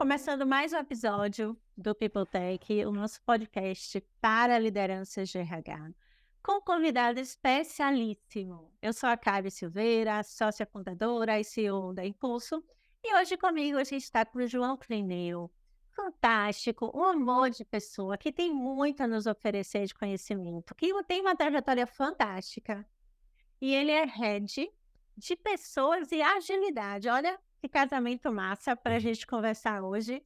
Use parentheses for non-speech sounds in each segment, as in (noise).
começando mais um episódio do People Tech, o nosso podcast para lideranças de RH, com um convidado especialíssimo. Eu sou a Kari Silveira, sócia fundadora e CEO da Impulso, e hoje comigo a gente está com o João Plineu, fantástico, um amor de pessoa que tem muito a nos oferecer de conhecimento, que tem uma trajetória fantástica. E ele é head de pessoas e agilidade. Olha que casamento massa para a uhum. gente conversar hoje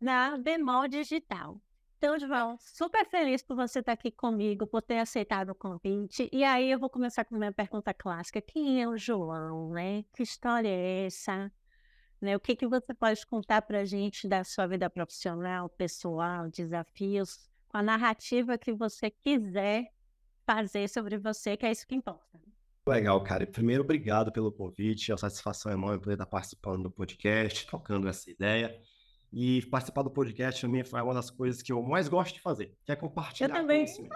na Bemol Digital. Então, João, super feliz por você estar aqui comigo, por ter aceitado o convite. E aí eu vou começar com a minha pergunta clássica. Quem é o João, né? Que história é essa? Né? O que, que você pode contar para a gente da sua vida profissional, pessoal, desafios, com a narrativa que você quiser fazer sobre você, que é isso que importa. Legal, cara. Primeiro, obrigado pelo convite. É uma satisfação enorme poder estar participando do podcast, tocando essa ideia. E participar do podcast também foi uma das coisas que eu mais gosto de fazer, que é compartilhar eu também. conhecimento.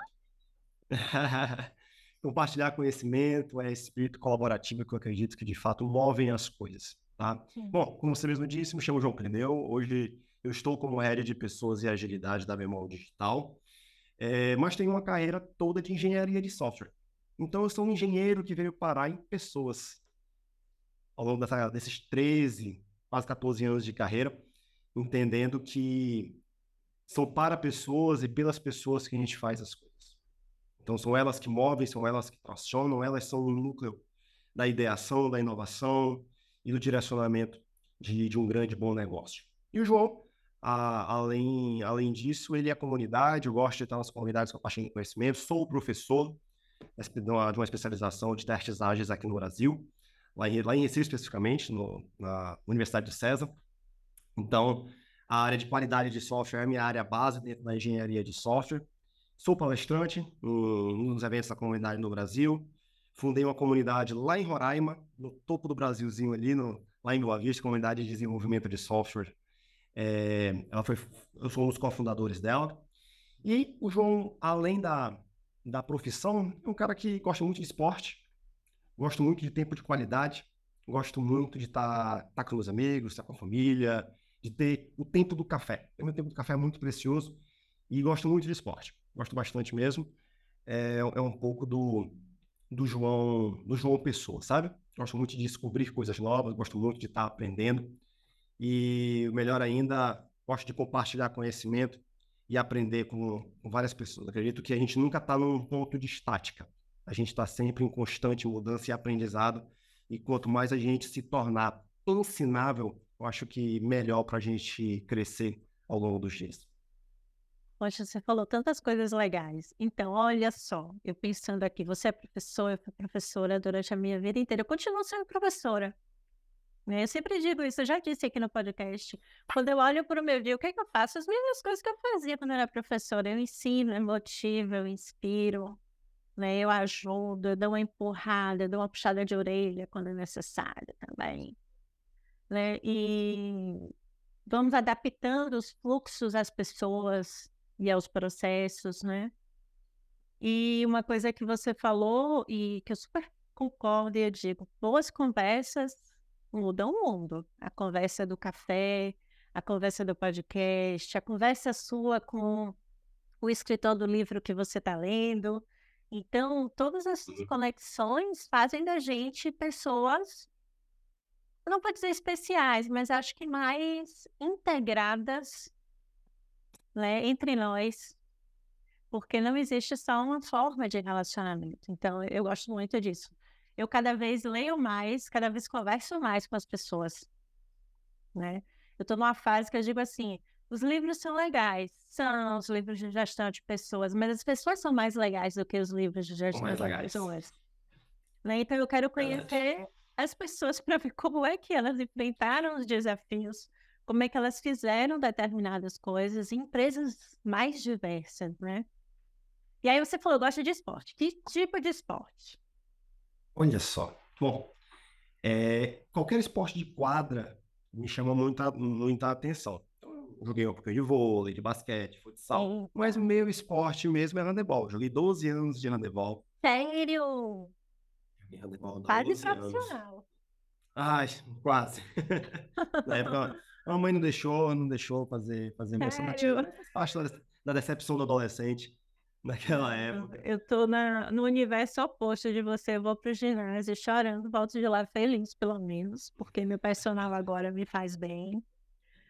(laughs) compartilhar conhecimento é espírito colaborativo que eu acredito que de fato movem as coisas, tá? Bom, como você mesmo disse, me chamo João Clineu. Hoje eu estou como head de pessoas e agilidade da Bemol Digital, é, mas tenho uma carreira toda de engenharia de software. Então, eu sou um engenheiro que veio parar em pessoas ao longo dessa, desses 13, quase 14 anos de carreira, entendendo que são para pessoas e pelas pessoas que a gente faz as coisas. Então, são elas que movem, são elas que tracionam, elas são o núcleo da ideação, da inovação e do direcionamento de, de um grande bom negócio. E o João, a, além, além disso, ele é comunidade, eu gosto de estar nas comunidades compartilhando conhecimento, sou professor, de uma, especialização de testes ágeis aqui no Brasil, lá em, lá em Recife especificamente, no, na Universidade de César. Então, a área de qualidade de software é a minha área base dentro da engenharia de software. Sou palestrante nos eventos da comunidade no Brasil. Fundei uma comunidade lá em Roraima, no topo do Brasilzinho ali, no, lá em Boa Vista, comunidade de desenvolvimento de software. É, ela foi, eu sou um dos cofundadores dela. E o João, além da, da profissão, é um cara que gosta muito de esporte, gosto muito de tempo de qualidade, gosto muito de estar tá, tá com os amigos, estar tá com a família, de ter o tempo do café. O meu tempo do café é muito precioso e gosto muito de esporte. Gosto bastante mesmo. É, é um pouco do, do João do João Pessoa, sabe? Gosto muito de descobrir coisas novas, gosto muito de estar tá aprendendo. E melhor ainda, gosto de compartilhar conhecimento e aprender com, várias pessoas. Acredito que a gente nunca está num ponto de estática. A gente está sempre em constante mudança e aprendizado. E quanto mais a gente se tornar ensinável, eu acho que melhor para a gente crescer ao longo dos dias. Poxa, você falou tantas coisas legais. Então, olha só, eu pensando aqui, você é professora, eu fui professora durante a minha vida inteira. Eu continuo sendo professora. Né? Eu sempre digo isso, eu já disse aqui no podcast. Quando eu olho para o meu dia, o que, é que eu faço? As mesmas coisas que eu fazia quando eu era professora. Eu ensino, eu motivo, eu inspiro, né? eu ajudo, eu dou uma empurrada, eu dou uma puxada de orelha quando é necessário também. Né? E vamos adaptando os fluxos às pessoas e aos processos, né? E uma coisa que você falou e que eu super concordo e eu digo, boas conversas muda o mundo. A conversa do café, a conversa do podcast, a conversa sua com o escritor do livro que você está lendo. Então, todas essas uhum. conexões fazem da gente pessoas, não vou dizer especiais, mas acho que mais integradas né, entre nós, porque não existe só uma forma de relacionamento. Então, eu gosto muito disso eu cada vez leio mais, cada vez converso mais com as pessoas, né? Eu estou numa fase que eu digo assim, os livros são legais, são os livros de gestão de pessoas, mas as pessoas são mais legais do que os livros de gestão de pessoas. Né? Então eu quero conhecer as pessoas para ver como é que elas enfrentaram os desafios, como é que elas fizeram determinadas coisas em empresas mais diversas, né? E aí você falou, gosta de esporte. Que tipo de esporte? Olha só. Bom, é, qualquer esporte de quadra me chama muita, muita atenção. Então, eu joguei um pouquinho de vôlei, de basquete, futsal, mas o meu esporte mesmo é handebol. Joguei 12 anos de handebol. Sério? handebol Quase profissional. Ai, quase. (laughs) na, época, A mãe não deixou, não deixou fazer, fazer emoção. Parte da, da decepção do adolescente naquela época. Eu tô na, no universo oposto de você. Eu vou pro ginásio chorando, volto de lá feliz, pelo menos, porque meu personal agora me faz bem.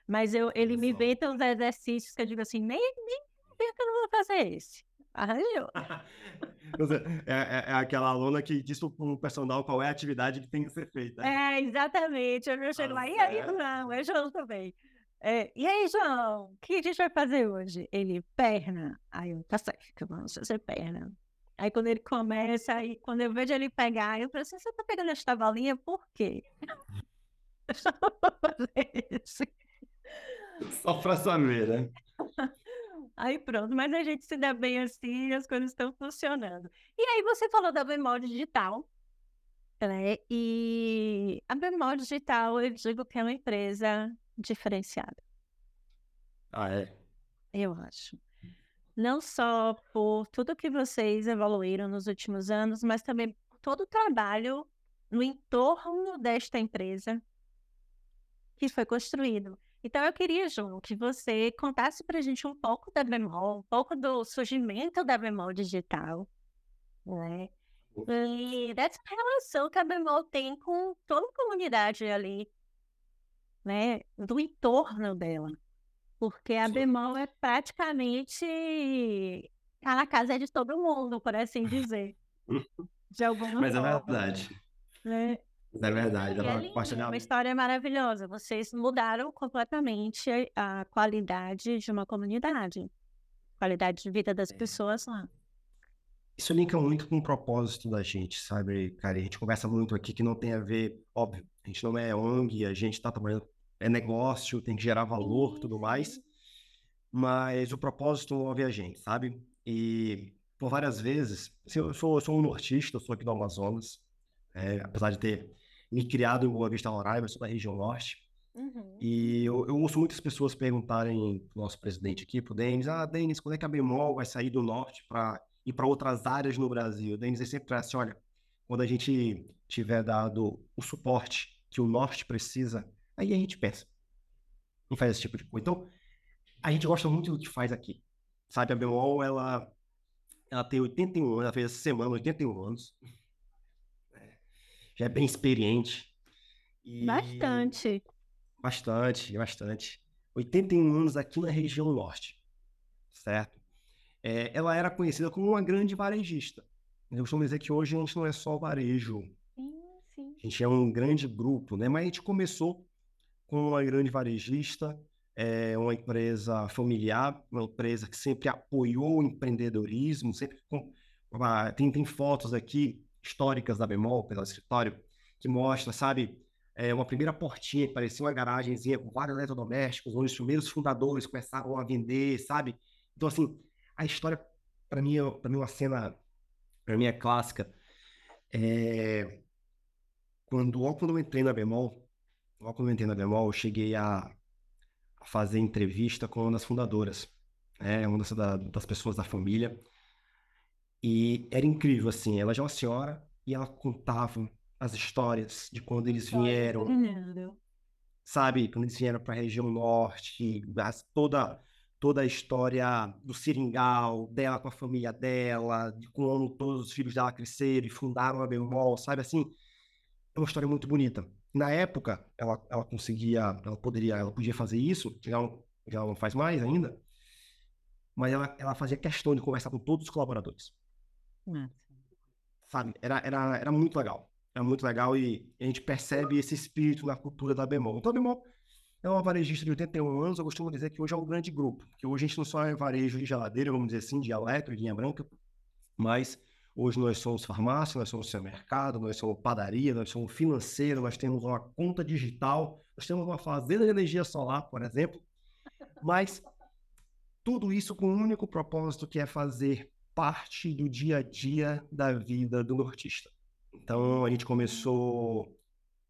Mas eu, ele me inventa uns exercícios que eu digo assim, nem, nem que eu não vou fazer esse. Arranjou. (laughs) é, é, é, aquela aluna que diz para o personal qual é a atividade que tem que ser feita. É, exatamente. Eu chego lá, e aí, não, é João também. É, e aí, João, o que a gente vai fazer hoje? Ele, perna. Aí eu, tá certo, vamos fazer perna. Aí quando ele começa, aí quando eu vejo ele pegar, eu falo assim, você tá pegando esta balinha por quê? (laughs) Só pra fazer isso. Só pra saber, né? Aí pronto, mas a gente se dá bem assim as coisas estão funcionando. E aí você falou da bemol digital, né? E a bemol digital, eu digo que é uma empresa diferenciada. Ah, é? Eu acho. Não só por tudo que vocês evoluíram nos últimos anos, mas também por todo o trabalho no entorno desta empresa que foi construído. Então, eu queria, João, que você contasse para a gente um pouco da Bemol, um pouco do surgimento da Bemol digital, né? E dessa relação que a Bemol tem com toda a comunidade ali, né? Do entorno dela. Porque a Bemol é praticamente tá na casa de todo mundo, por assim dizer. (laughs) De alguma Mas é forma. é verdade. Né? É verdade. É lindo, uma história maravilhosa. Vocês mudaram completamente a qualidade de uma comunidade, qualidade de vida das é. pessoas lá. Isso linka muito com o propósito da gente, sabe, cara? A gente conversa muito aqui que não tem a ver, óbvio, a gente não é ONG, a gente está trabalhando, é negócio, tem que gerar valor, tudo mais. Mas o propósito move a gente, sabe? E por várias vezes, assim, eu sou, eu sou um nortista, eu sou aqui do Amazonas, é, apesar de ter me criado em Boa Vista Roraima, sou da região norte. Uhum. E eu, eu, ouço muitas pessoas perguntarem pro nosso presidente aqui, pro Denis, ah, Denis, quando é que a Bemol vai sair do norte para ir para outras áreas no Brasil? O Denis sempre traz assim, olha, quando a gente tiver dado o suporte que o norte precisa, aí a gente pensa em fazer esse tipo de coisa. Então, a gente gosta muito do que faz aqui. Sabe, a Bemol, ela, ela tem 81 anos, ela fez essa semana 81 anos já é bem experiente. E... Bastante. Bastante, bastante. 81 anos aqui na região norte, certo? É, ela era conhecida como uma grande varejista. Eu costumo dizer que hoje a gente não é só varejo. Sim, sim. A gente é um grande grupo, né? Mas a gente começou com uma grande varejista, é uma empresa familiar, uma empresa que sempre apoiou o empreendedorismo, sempre com, tem, tem fotos aqui históricas da Bemol, pelo escritório, que mostra, sabe, é, uma primeira portinha que parecia uma garagemzinha com vários eletrodomésticos, onde os primeiros fundadores começaram a vender, sabe? Então, assim, a história, para mim, é, para mim, é uma cena, para mim, é clássica. É... Quando, logo quando eu entrei na Bemol, logo quando eu entrei na Bemol, eu cheguei a, a fazer entrevista com uma das fundadoras, é, uma das, da, das pessoas da família, e era incrível, assim. Ela já é uma senhora e ela contava as histórias de quando eles vieram. Sabe? Quando eles vieram para a região norte, toda, toda a história do seringal, dela com a família dela, de como todos os filhos dela cresceram e fundaram a Bemol, sabe? Assim, é uma história muito bonita. Na época, ela, ela conseguia, ela poderia, ela podia fazer isso, já não, já não faz mais ainda, mas ela, ela fazia questão de conversar com todos os colaboradores. Sabe? Era, era, era muito legal. Era muito legal e a gente percebe esse espírito na cultura da Bemol. Então, a Bemol é uma varejista de 81 anos. Eu costumo dizer que hoje é um grande grupo. Que hoje a gente não só é varejo de geladeira, vamos dizer assim, de eletro, de linha branca, mas hoje nós somos farmácia, nós somos supermercado, nós somos padaria, nós somos financeiro, nós temos uma conta digital, nós temos uma fazenda de energia solar, por exemplo. Mas tudo isso com um único propósito que é fazer parte do dia a dia da vida do nortista. Então, a gente começou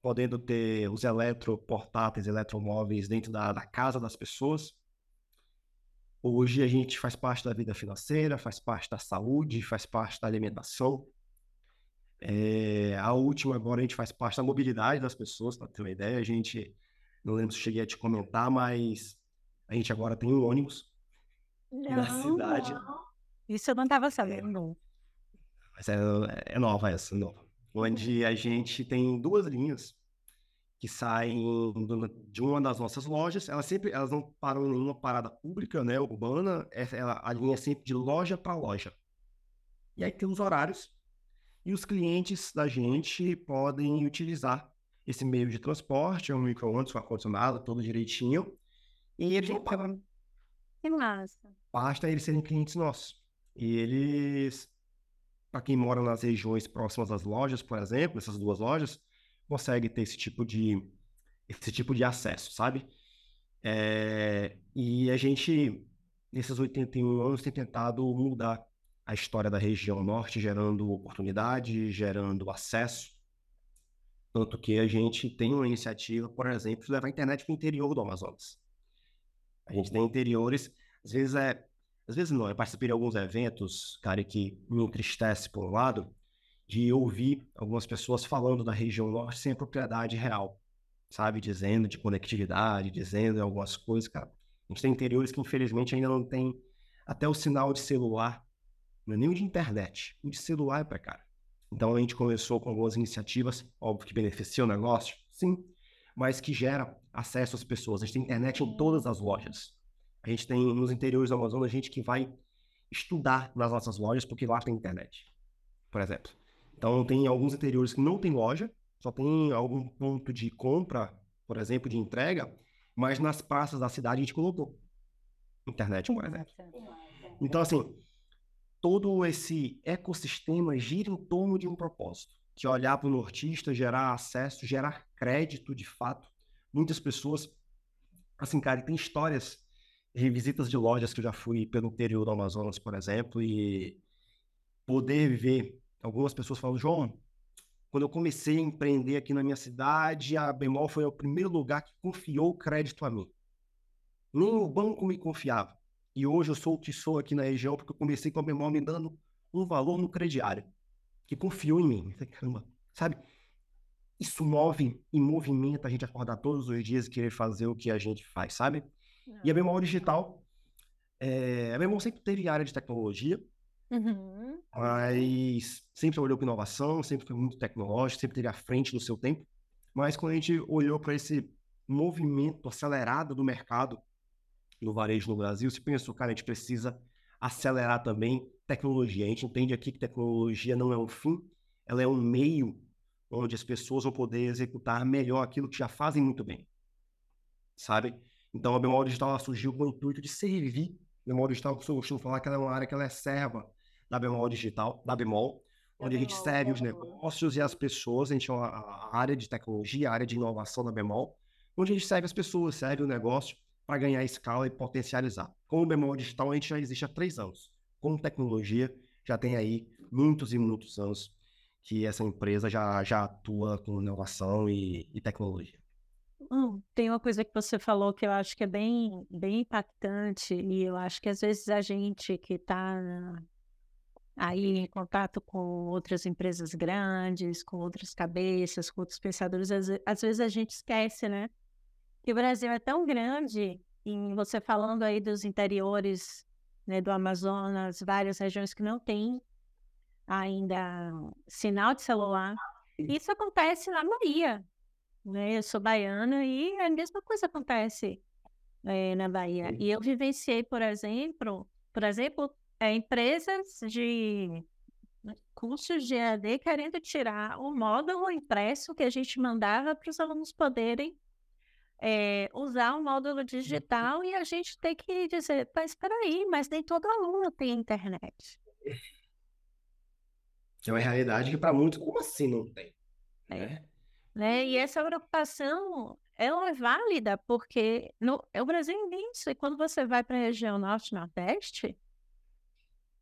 podendo ter os eletroportáteis, eletromóveis dentro da, da casa das pessoas. Hoje a gente faz parte da vida financeira, faz parte da saúde, faz parte da alimentação. É, a última agora a gente faz parte da mobilidade das pessoas, para ter uma ideia. A gente Não lembro se cheguei a te comentar, mas a gente agora tem um ônibus não, na cidade. Não. Isso eu não estava sabendo. Mas é, é nova essa, nova. Onde a gente tem duas linhas que saem de uma das nossas lojas. Elas sempre elas não param em nenhuma parada pública, né, urbana. Ela, a linha é sempre de loja para loja. E aí tem os horários e os clientes da gente podem utilizar esse meio de transporte, é um micro-ondas com ar-condicionado, todo direitinho. E eles não pagam. Que massa. Basta eles serem clientes nossos. E eles, para quem mora nas regiões próximas às lojas, por exemplo, essas duas lojas, consegue ter esse tipo de, esse tipo de acesso, sabe? É, e a gente, nesses 81 anos, tem tentado mudar a história da região norte, gerando oportunidade, gerando acesso. Tanto que a gente tem uma iniciativa, por exemplo, de levar a internet para o interior do Amazonas. A gente tem interiores, às vezes é. Às vezes não, eu participei de alguns eventos, cara, que me entristece por um lado, de ouvir algumas pessoas falando da região norte sem a propriedade real, sabe? Dizendo de conectividade, dizendo algumas coisas, cara. A gente tem interiores que infelizmente ainda não tem até o sinal de celular, não é nem o de internet, o de celular é cara. Então a gente começou com algumas iniciativas, óbvio que beneficia o negócio, sim, mas que gera acesso às pessoas. A gente tem internet em todas as lojas. A gente tem nos interiores do Amazonas gente que vai estudar nas nossas lojas porque lá tem internet, por exemplo. Então tem alguns interiores que não tem loja, só tem algum ponto de compra, por exemplo, de entrega, mas nas praças da cidade a gente colocou internet, por exemplo. Então assim, todo esse ecossistema gira em torno de um propósito, que é olhar para o nortista, gerar acesso, gerar crédito de fato. Muitas pessoas, assim, cara, tem histórias de visitas de lojas que eu já fui pelo interior do Amazonas, por exemplo, e poder ver algumas pessoas falando, João, quando eu comecei a empreender aqui na minha cidade, a Bemol foi o primeiro lugar que confiou crédito a mim. Nem o banco me confiava. E hoje eu sou o que sou aqui na região porque eu comecei com a Bemol me dando um valor no crediário, que confiou em mim. Caramba, sabe? Isso move e movimenta a gente acordar todos os dias e querer fazer o que a gente faz, sabe? Não. E a Bemol Digital, é... a Bemol sempre teve área de tecnologia, uhum. mas sempre olhou para inovação, sempre foi muito tecnológico, sempre teve à frente do seu tempo. Mas quando a gente olhou para esse movimento acelerado do mercado no varejo no Brasil, se pensou, cara, a gente precisa acelerar também tecnologia. A gente entende aqui que tecnologia não é um fim, ela é um meio onde as pessoas vão poder executar melhor aquilo que já fazem muito bem. Sabe? Então a Bemol Digital surgiu com o intuito de servir. A Bemol Digital, eu costumo falar que ela é uma área que ela é serva da Bemol Digital, da Bemol, onde a gente serve os negócios e as pessoas. A gente é a área de tecnologia, a área de inovação da Bemol, onde a gente serve as pessoas, serve o negócio para ganhar escala e potencializar. Com o Bemol Digital, a gente já existe há três anos. Com tecnologia, já tem aí muitos e muitos anos que essa empresa já, já atua com inovação e, e tecnologia. Hum, tem uma coisa que você falou que eu acho que é bem, bem impactante, e eu acho que às vezes a gente que está aí em contato com outras empresas grandes, com outras cabeças, com outros pensadores, às, às vezes a gente esquece, né? que o Brasil é tão grande, e você falando aí dos interiores né, do Amazonas, várias regiões que não têm ainda sinal de celular. Isso acontece na Bahia. Né? Eu sou baiana e a mesma coisa acontece é, na Bahia. E eu vivenciei, por exemplo, por exemplo, é, empresas de cursos de EAD querendo tirar o módulo impresso que a gente mandava para os alunos poderem é, usar o módulo digital e a gente tem que dizer, mas espera aí, mas nem todo aluno tem internet. É uma realidade que para muitos, como assim não tem? É. Né? Né? E essa preocupação, ela é válida, porque no, é o Brasil é imenso, e quando você vai para a região norte-nordeste,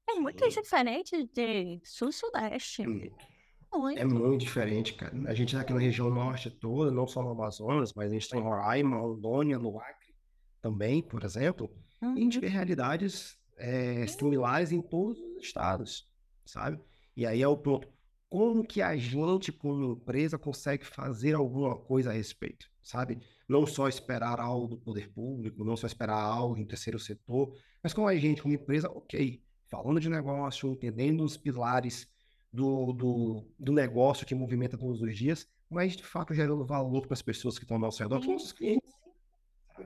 é muito Sim. diferente de sul-sudeste. Muito. É muito diferente, cara. A gente tá aqui na região norte toda, não só no Amazonas, mas a gente está em Roraima, Rondônia, no Acre também, por exemplo. Uhum. E a gente vê realidades é, similares em todos os estados, sabe? E aí é o ponto. Como que a gente, como empresa, consegue fazer alguma coisa a respeito, sabe? Não só esperar algo do poder público, não só esperar algo do terceiro setor, mas como a gente, como empresa, ok, falando de negócio, entendendo os pilares do, do, do negócio que movimenta todos os dias, mas de fato gerando valor para as pessoas que estão ao nosso redor, que nossos clientes.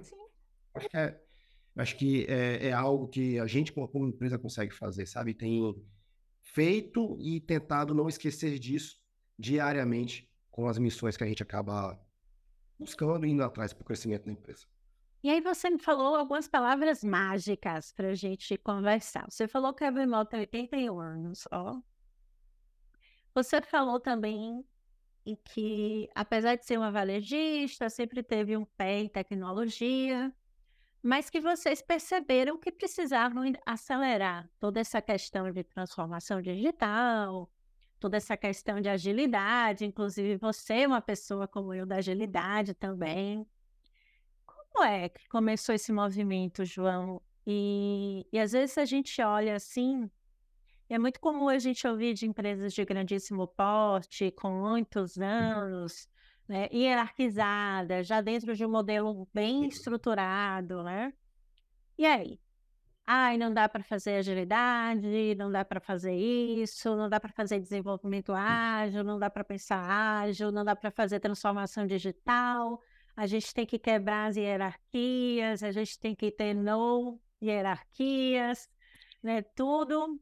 Sim. Acho que, é, acho que é, é, algo que a gente, como empresa, consegue fazer, sabe? Tem feito e tentado não esquecer disso diariamente com as missões que a gente acaba buscando e indo atrás para o crescimento da empresa. E aí você me falou algumas palavras mágicas para a gente conversar. Você falou que a Bemol tem 81 anos, ó. Você falou também que, apesar de ser uma varejista, sempre teve um pé em tecnologia, mas que vocês perceberam que precisavam acelerar toda essa questão de transformação digital, toda essa questão de agilidade, inclusive você é uma pessoa como eu da agilidade também. Como é que começou esse movimento, João? E, e às vezes a gente olha assim, é muito comum a gente ouvir de empresas de grandíssimo porte, com muitos uhum. anos, né, hierarquizadas, já dentro de um modelo bem estruturado, né? E aí? Ai, não dá para fazer agilidade, não dá para fazer isso, não dá para fazer desenvolvimento ágil, não dá para pensar ágil, não dá para fazer transformação digital. A gente tem que quebrar as hierarquias, a gente tem que ter no hierarquias, né? Tudo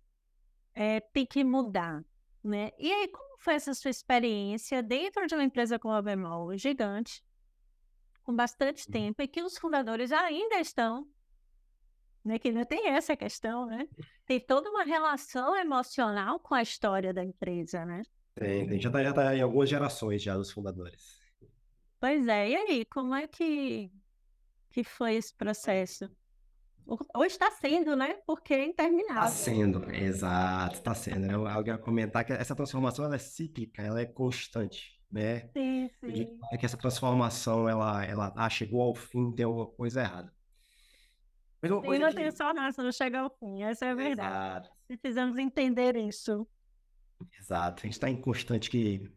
é, tem que mudar, né? E aí, como foi essa sua experiência dentro de uma empresa como a Bemol, gigante, com bastante uhum. tempo, e que os fundadores ainda estão né? Que ainda tem essa questão, né? Tem toda uma relação emocional com a história da empresa, né? Tem, tem. Já está já tá em algumas gerações já dos fundadores. Pois é, e aí, como é que, que foi esse processo? Ou está sendo, né? Porque é interminável. Está sendo, exato, está sendo. Né? Alguém vai comentar que essa transformação ela é cíclica, ela é constante, né? Sim, sim. É que essa transformação, ela, ela ah, chegou ao fim, tem alguma coisa errada. Mas uma coisa não que... tem só nada, não chega ao fim, essa é a verdade. Exato. Precisamos entender isso. Exato, a gente está em constante que,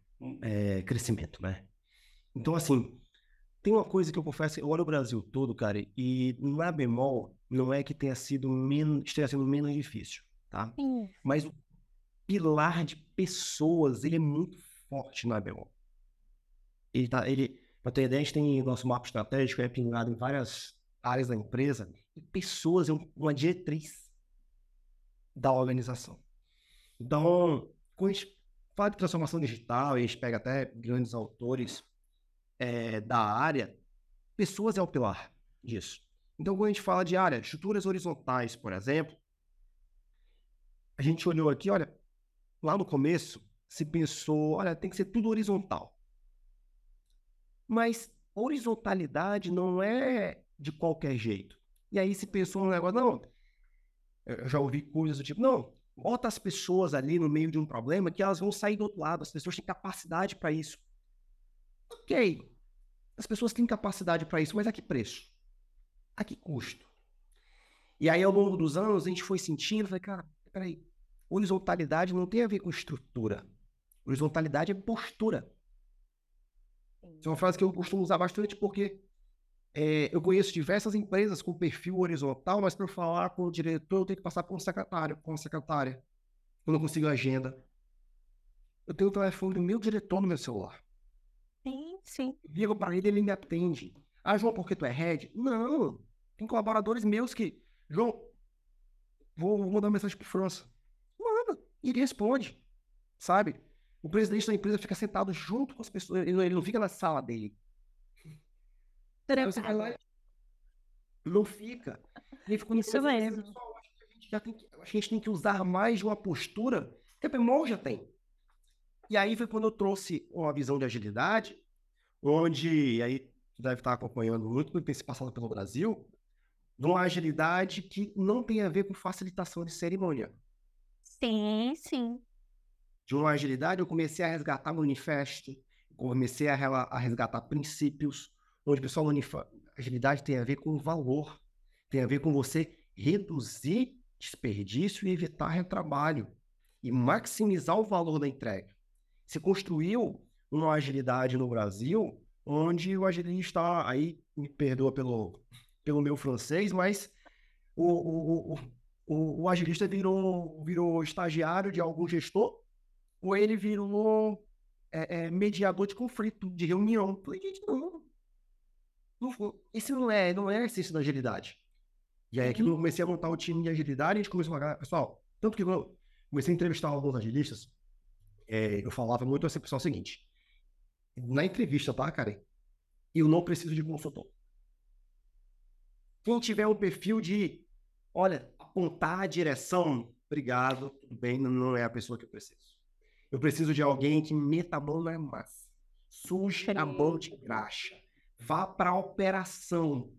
é, crescimento, né? Então, assim, tem uma coisa que eu confesso, eu olho o Brasil todo, cara, e na bemol, não é que tenha sido menos, esteja sendo menos difícil, tá? Sim. Mas o pilar de pessoas, ele é muito forte na bemol. Ele tá, ele, pra ter ideia, a gente tem nosso mapa estratégico, é pingado em várias áreas da empresa, e pessoas é uma diretriz da organização. Então, quando a gente fala de transformação digital, e a gente pega até grandes autores é, da área, pessoas é o pilar disso. Então, quando a gente fala de área, estruturas horizontais, por exemplo, a gente olhou aqui, olha, lá no começo se pensou, olha, tem que ser tudo horizontal. Mas horizontalidade não é de qualquer jeito. E aí se pensou no negócio, não, eu já ouvi coisas do tipo, não, bota as pessoas ali no meio de um problema que elas vão sair do outro lado, as pessoas têm capacidade para isso. Ok, as pessoas têm capacidade para isso, mas a que preço? A que custo? E aí, ao longo dos anos, a gente foi sentindo, falei, cara, peraí, horizontalidade não tem a ver com estrutura. Horizontalidade é postura. Isso é uma frase que eu costumo usar bastante porque é, eu conheço diversas empresas com perfil horizontal, mas para falar com o diretor, eu tenho que passar por um secretário, com a secretária. Eu não consigo agenda. Eu tenho o telefone do meu diretor no meu celular. Sim. Ligo para ele, ele me atende. Ah, João, porque tu é head? Não. Tem colaboradores meus que. João, vou, vou mandar uma mensagem para França. Manda. E ele responde. Sabe? O presidente da empresa fica sentado junto com as pessoas. Ele não, ele não fica na sala dele. Vai lá não fica. E ficou Isso mesmo. Pessoal, acho que a gente já tem que, a gente tem que usar mais de uma postura que a Bemol já tem. E aí foi quando eu trouxe uma visão de agilidade, onde aí deve estar acompanhando muito, tem se passado pelo Brasil, de uma agilidade que não tem a ver com facilitação de cerimônia. Sim, sim. De uma agilidade, eu comecei a resgatar manifesto, comecei a, a resgatar princípios, onde, pessoal, agilidade tem a ver com valor, tem a ver com você reduzir desperdício e evitar retrabalho e maximizar o valor da entrega. Se construiu uma agilidade no Brasil onde o agilista, aí me perdoa pelo, pelo meu francês, mas o, o, o, o, o agilista virou, virou estagiário de algum gestor, ou ele virou é, é, mediador de conflito, de reunião. Falei, gente, não, não, isso não é, não é essência da agilidade. E aí, que eu comecei a montar o time de agilidade, a gente começou a falar, pessoal, tanto que eu comecei a entrevistar alguns agilistas, é, eu falava muito assim, pessoal, é o seguinte, na entrevista, tá, Karen? Eu não preciso de consultor. Quem tiver o perfil de, olha, apontar a direção, obrigado, tudo bem, não é a pessoa que eu preciso. Eu preciso de alguém que meta a mão na massa, suje a mão de graxa, vá para a operação.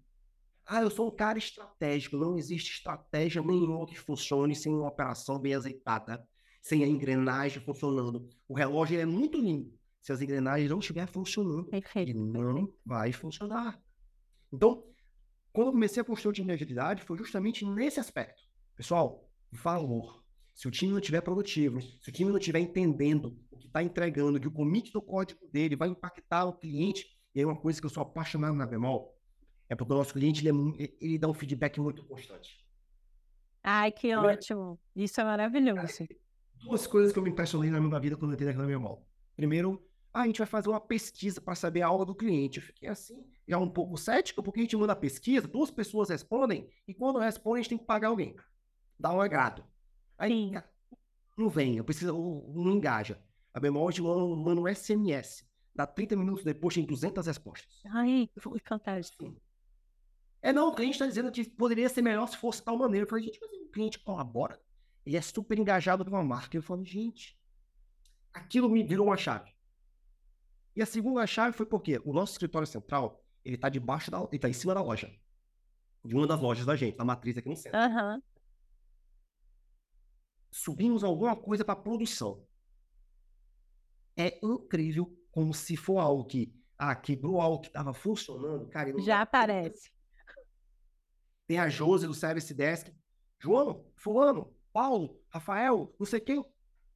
Ah, eu sou um cara estratégico. Não existe estratégia nenhuma que funcione sem uma operação bem azeitada, sem a engrenagem funcionando. O relógio é muito lindo, se as engrenagens não estiverem funcionando, Perfeito. não vai funcionar. Então, quando eu comecei a time de agilidade, foi justamente nesse aspecto. Pessoal, valor. Se o time não estiver produtivo, se o time não estiver entendendo o que está entregando, que o commit do código dele vai impactar o cliente, e aí uma coisa que eu sou apaixonado na Bemol, é porque o nosso cliente ele, é, ele dá um feedback muito constante. Ai, que Primeiro, ótimo. Isso é maravilhoso. Duas coisas que eu me impressionei na minha vida quando eu entrei na Bemol. Primeiro, ah, a gente vai fazer uma pesquisa para saber a aula do cliente. Eu fiquei assim, já um pouco cético, porque a gente manda a pesquisa, duas pessoas respondem, e quando respondem, a gente tem que pagar alguém. Dá um agrado. Aí, Sim. não vem, eu preciso, não engaja. A memória manda um SMS. Dá 30 minutos depois, tem 200 respostas. Ai, foi fantástico. É, não, o cliente está dizendo que poderia ser melhor se fosse tal maneira. Eu falei, gente, mas o cliente colabora. Ele é super engajado com uma marca. Eu falei, gente, aquilo me virou uma chave. E a segunda chave foi porque o nosso escritório central, ele tá debaixo da, ele tá em cima da loja. De uma das lojas da gente, da matriz aqui no centro. Uhum. Subimos alguma coisa para produção. É incrível como se for algo que, ah, quebrou algo que estava funcionando, cara. Já aparece. Tem a Josi do Service Desk. João, fulano, Paulo, Rafael, não sei quem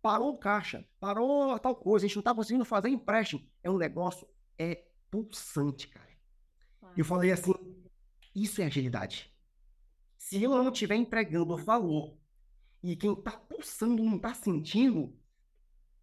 parou o caixa, parou tal coisa, a gente não tá conseguindo fazer empréstimo. É um negócio, é pulsante, cara. Eu falei assim, isso é agilidade. Se eu não estiver entregando valor e quem tá pulsando não tá sentindo,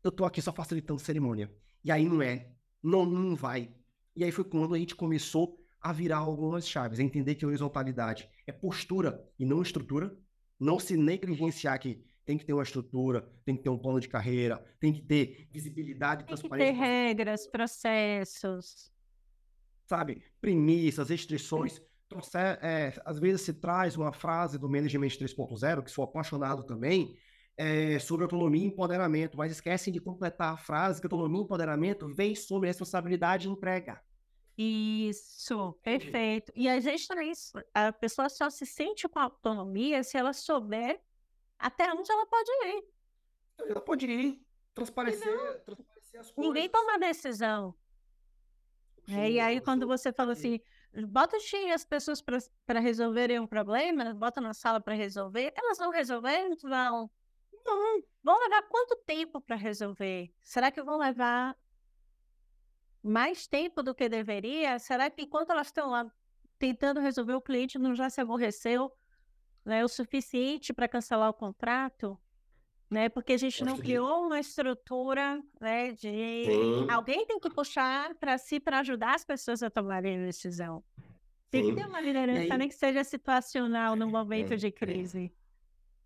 eu tô aqui só facilitando cerimônia. E aí não é, não, não vai. E aí foi quando a gente começou a virar algumas chaves, a entender que horizontalidade é postura e não estrutura, não se negligenciar que tem que ter uma estrutura, tem que ter um plano de carreira, tem que ter visibilidade e transparência. Tem que ter regras, processos. Sabe, premissas, restrições. Trouxer, é, às vezes se traz uma frase do Management 3.0, que sou apaixonado também, é, sobre autonomia e empoderamento, mas esquecem de completar a frase que autonomia e empoderamento vem sobre responsabilidade e entrega. Isso, perfeito. E a gente também, a pessoa só se sente com autonomia se ela souber até onde ela pode ir. Ela pode ir, transparecer, transparecer as coisas. Ninguém toma decisão. É, e aí, quando você fala assim, bota as pessoas para resolverem um problema, bota na sala para resolver, elas vão resolver? Vão. Não. Vão levar quanto tempo para resolver? Será que vão levar mais tempo do que deveria? Será que enquanto elas estão lá tentando resolver, o cliente não já se aborreceu né, o suficiente para cancelar o contrato? Né, porque a gente não criou uma estrutura né, de alguém tem que puxar para si para ajudar as pessoas a tomarem decisão. Tem que ter uma liderança, aí... nem que seja situacional no momento é, de crise.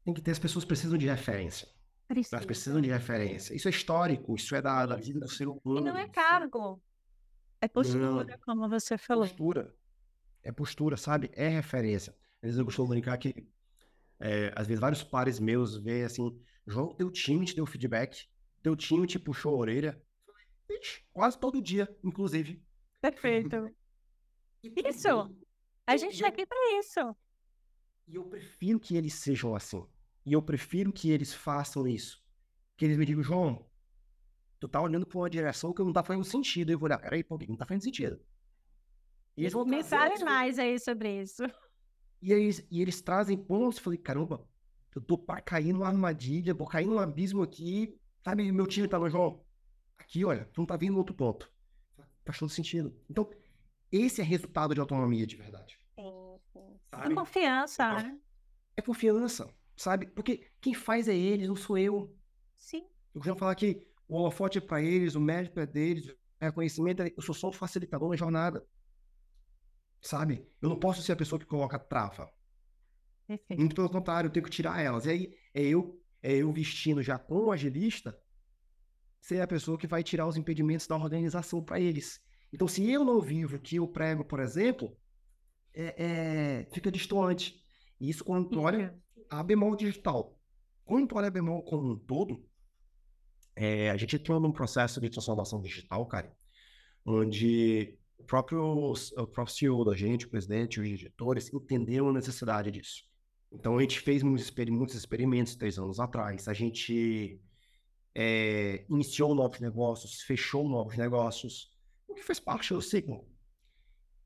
Tem que ter, as pessoas precisam de referência. Precisa. Elas precisam de referência. Isso é histórico, isso é da, da vida do ser humano. E não é cargo. É postura, não, como você falou. Postura. É postura, sabe? É referência. Às vezes eu costumo brincar que, é, às vezes, vários pares meus veem assim: João, teu time te deu feedback, teu time te puxou a orelha. Quase todo dia, inclusive. Perfeito. (laughs) Isso! A gente está aqui para isso. E eu prefiro que eles sejam assim. E eu prefiro que eles façam isso. Que eles me digam, João, tu tá olhando pra uma direção que não tá fazendo sentido. Eu vou olhar, peraí, pô, não tá fazendo sentido. E eles vão Me fale mais aí sobre isso. E eles, e eles trazem pontos, eu falei, caramba, eu tô para cair numa armadilha, vou cair num abismo aqui, sabe, meu time tá no João, aqui, olha, tu não tá vindo no outro ponto. Faz todo sentido. Então, esse é resultado de autonomia de verdade. Sim, sim. É confiança, é, né? É confiança, sabe? Porque quem faz é eles, não sou eu. Sim. Eu costumo falar que o holofote é para eles, o médico é deles, o reconhecimento é... Eu sou só um facilitador na jornada. Sabe? Eu não posso ser a pessoa que coloca trava. Perfeito. Muito pelo contrário, eu tenho que tirar elas. E aí é eu, é eu vestindo já como agilista, ser a pessoa que vai tirar os impedimentos da organização para eles. Então, se eu não vivo o que eu prego, por exemplo, é, é, fica distante. E isso quando tu olha a bemol digital. Quando tu olha a bemol como um todo, é, a gente entrou num processo de transformação digital, cara, onde o próprio, o próprio CEO da gente, o presidente, os editores, entenderam a necessidade disso. Então, a gente fez muitos, muitos experimentos três anos atrás. A gente é, iniciou novos negócios, fechou novos negócios, o que faz parte do ciclo.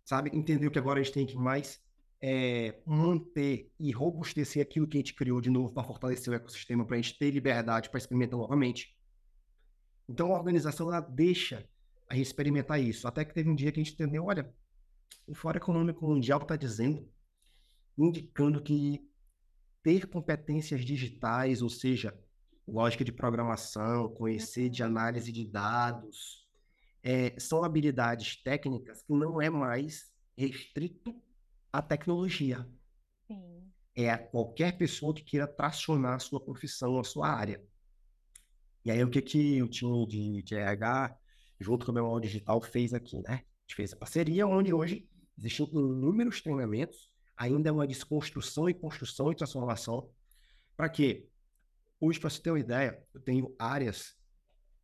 Sabe? Entendeu que agora a gente tem que mais é, manter e robustecer aquilo que a gente criou de novo para fortalecer o ecossistema, para a gente ter liberdade para experimentar novamente. Então a organização ela deixa a experimentar isso. Até que teve um dia que a gente entendeu, olha, o Fórum Econômico Mundial está dizendo, indicando que ter competências digitais, ou seja, lógica de programação, conhecer de análise de dados, é, são habilidades técnicas que não é mais restrito à tecnologia. Sim. É a qualquer pessoa que queira tracionar a sua profissão, a sua área. E aí, o que, que o time de, de RH, junto com o Memória Digital, fez aqui, né? A gente fez a parceria, onde hoje existem inúmeros treinamentos, ainda é uma desconstrução e construção e transformação. Para quê? Hoje, para você ter uma ideia, eu tenho áreas.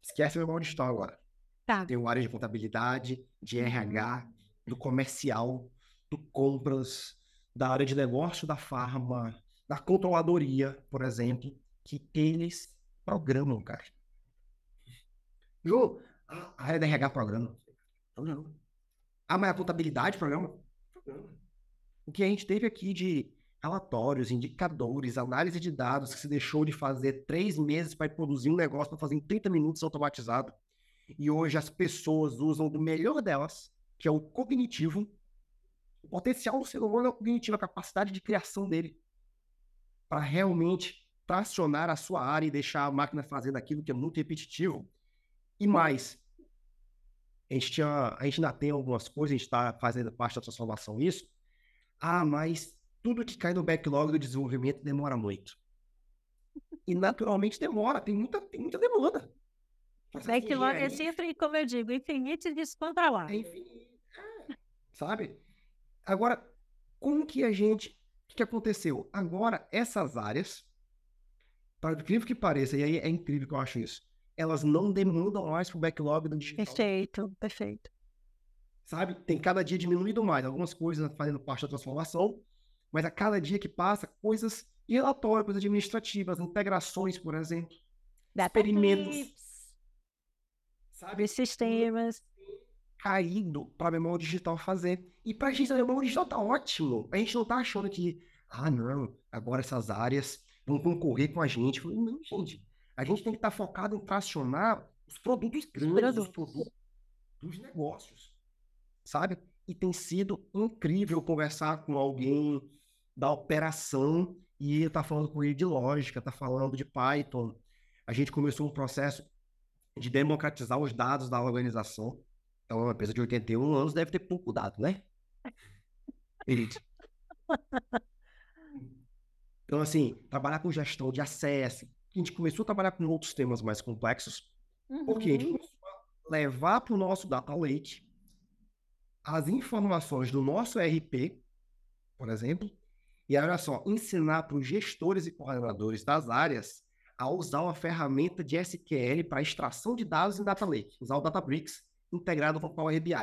Esquece o Memória Digital agora. Tá. Tenho área de contabilidade, de RH, do comercial, do compras, da área de negócio da farma, da controladoria, por exemplo, que eles programam, cara. Ju, a área da RH programa. Programa. A contabilidade programa? Programa. O que a gente teve aqui de relatórios, indicadores, análise de dados que se deixou de fazer três meses para produzir um negócio para fazer em 30 minutos automatizado. E hoje as pessoas usam do melhor delas, que é o cognitivo. O potencial do ser humano é o cognitivo, a capacidade de criação dele. Para realmente tracionar a sua área e deixar a máquina fazendo aquilo que é muito repetitivo. E mais, a gente, tinha, a gente ainda tem algumas coisas, a gente está fazendo parte da transformação isso. Ah, mas tudo que cai no backlog do desenvolvimento demora muito. E naturalmente demora, tem muita, tem muita demanda. backlog é sempre, como eu digo, infinito e descontrolado. É infinito. É. Sabe? Agora, como que a gente. O que aconteceu? Agora, essas áreas para incrível que pareça, e aí é incrível que eu acho isso, elas não demandam mais pro backlog do digital. Perfeito, perfeito. Sabe? Tem cada dia diminuído mais, algumas coisas fazendo parte da transformação, mas a cada dia que passa, coisas relatórios, coisas administrativas, integrações, por exemplo. Data experimentos. Sabe? Sistemas. Caído para a memória digital fazer. E para a gente, a memória digital tá ótimo. A gente não tá achando que, ah, não, agora essas áreas vão concorrer com a gente. Falei, não, gente, a gente tem que estar focado em tracionar os produtos grandes, os produtos dos negócios, sabe? E tem sido incrível conversar com alguém da operação e tá falando com ele de lógica, tá falando de Python. A gente começou um processo de democratizar os dados da organização. Então, uma empresa de 81 anos deve ter pouco dado, né? Elite. (laughs) Então, assim, trabalhar com gestão de acesso. A gente começou a trabalhar com outros temas mais complexos, uhum. porque a gente começou a levar para o nosso data lake as informações do nosso RP, por exemplo, e olha só, ensinar para os gestores e coordenadores das áreas a usar uma ferramenta de SQL para extração de dados em Data Lake, usar o Databricks integrado com o Power BI.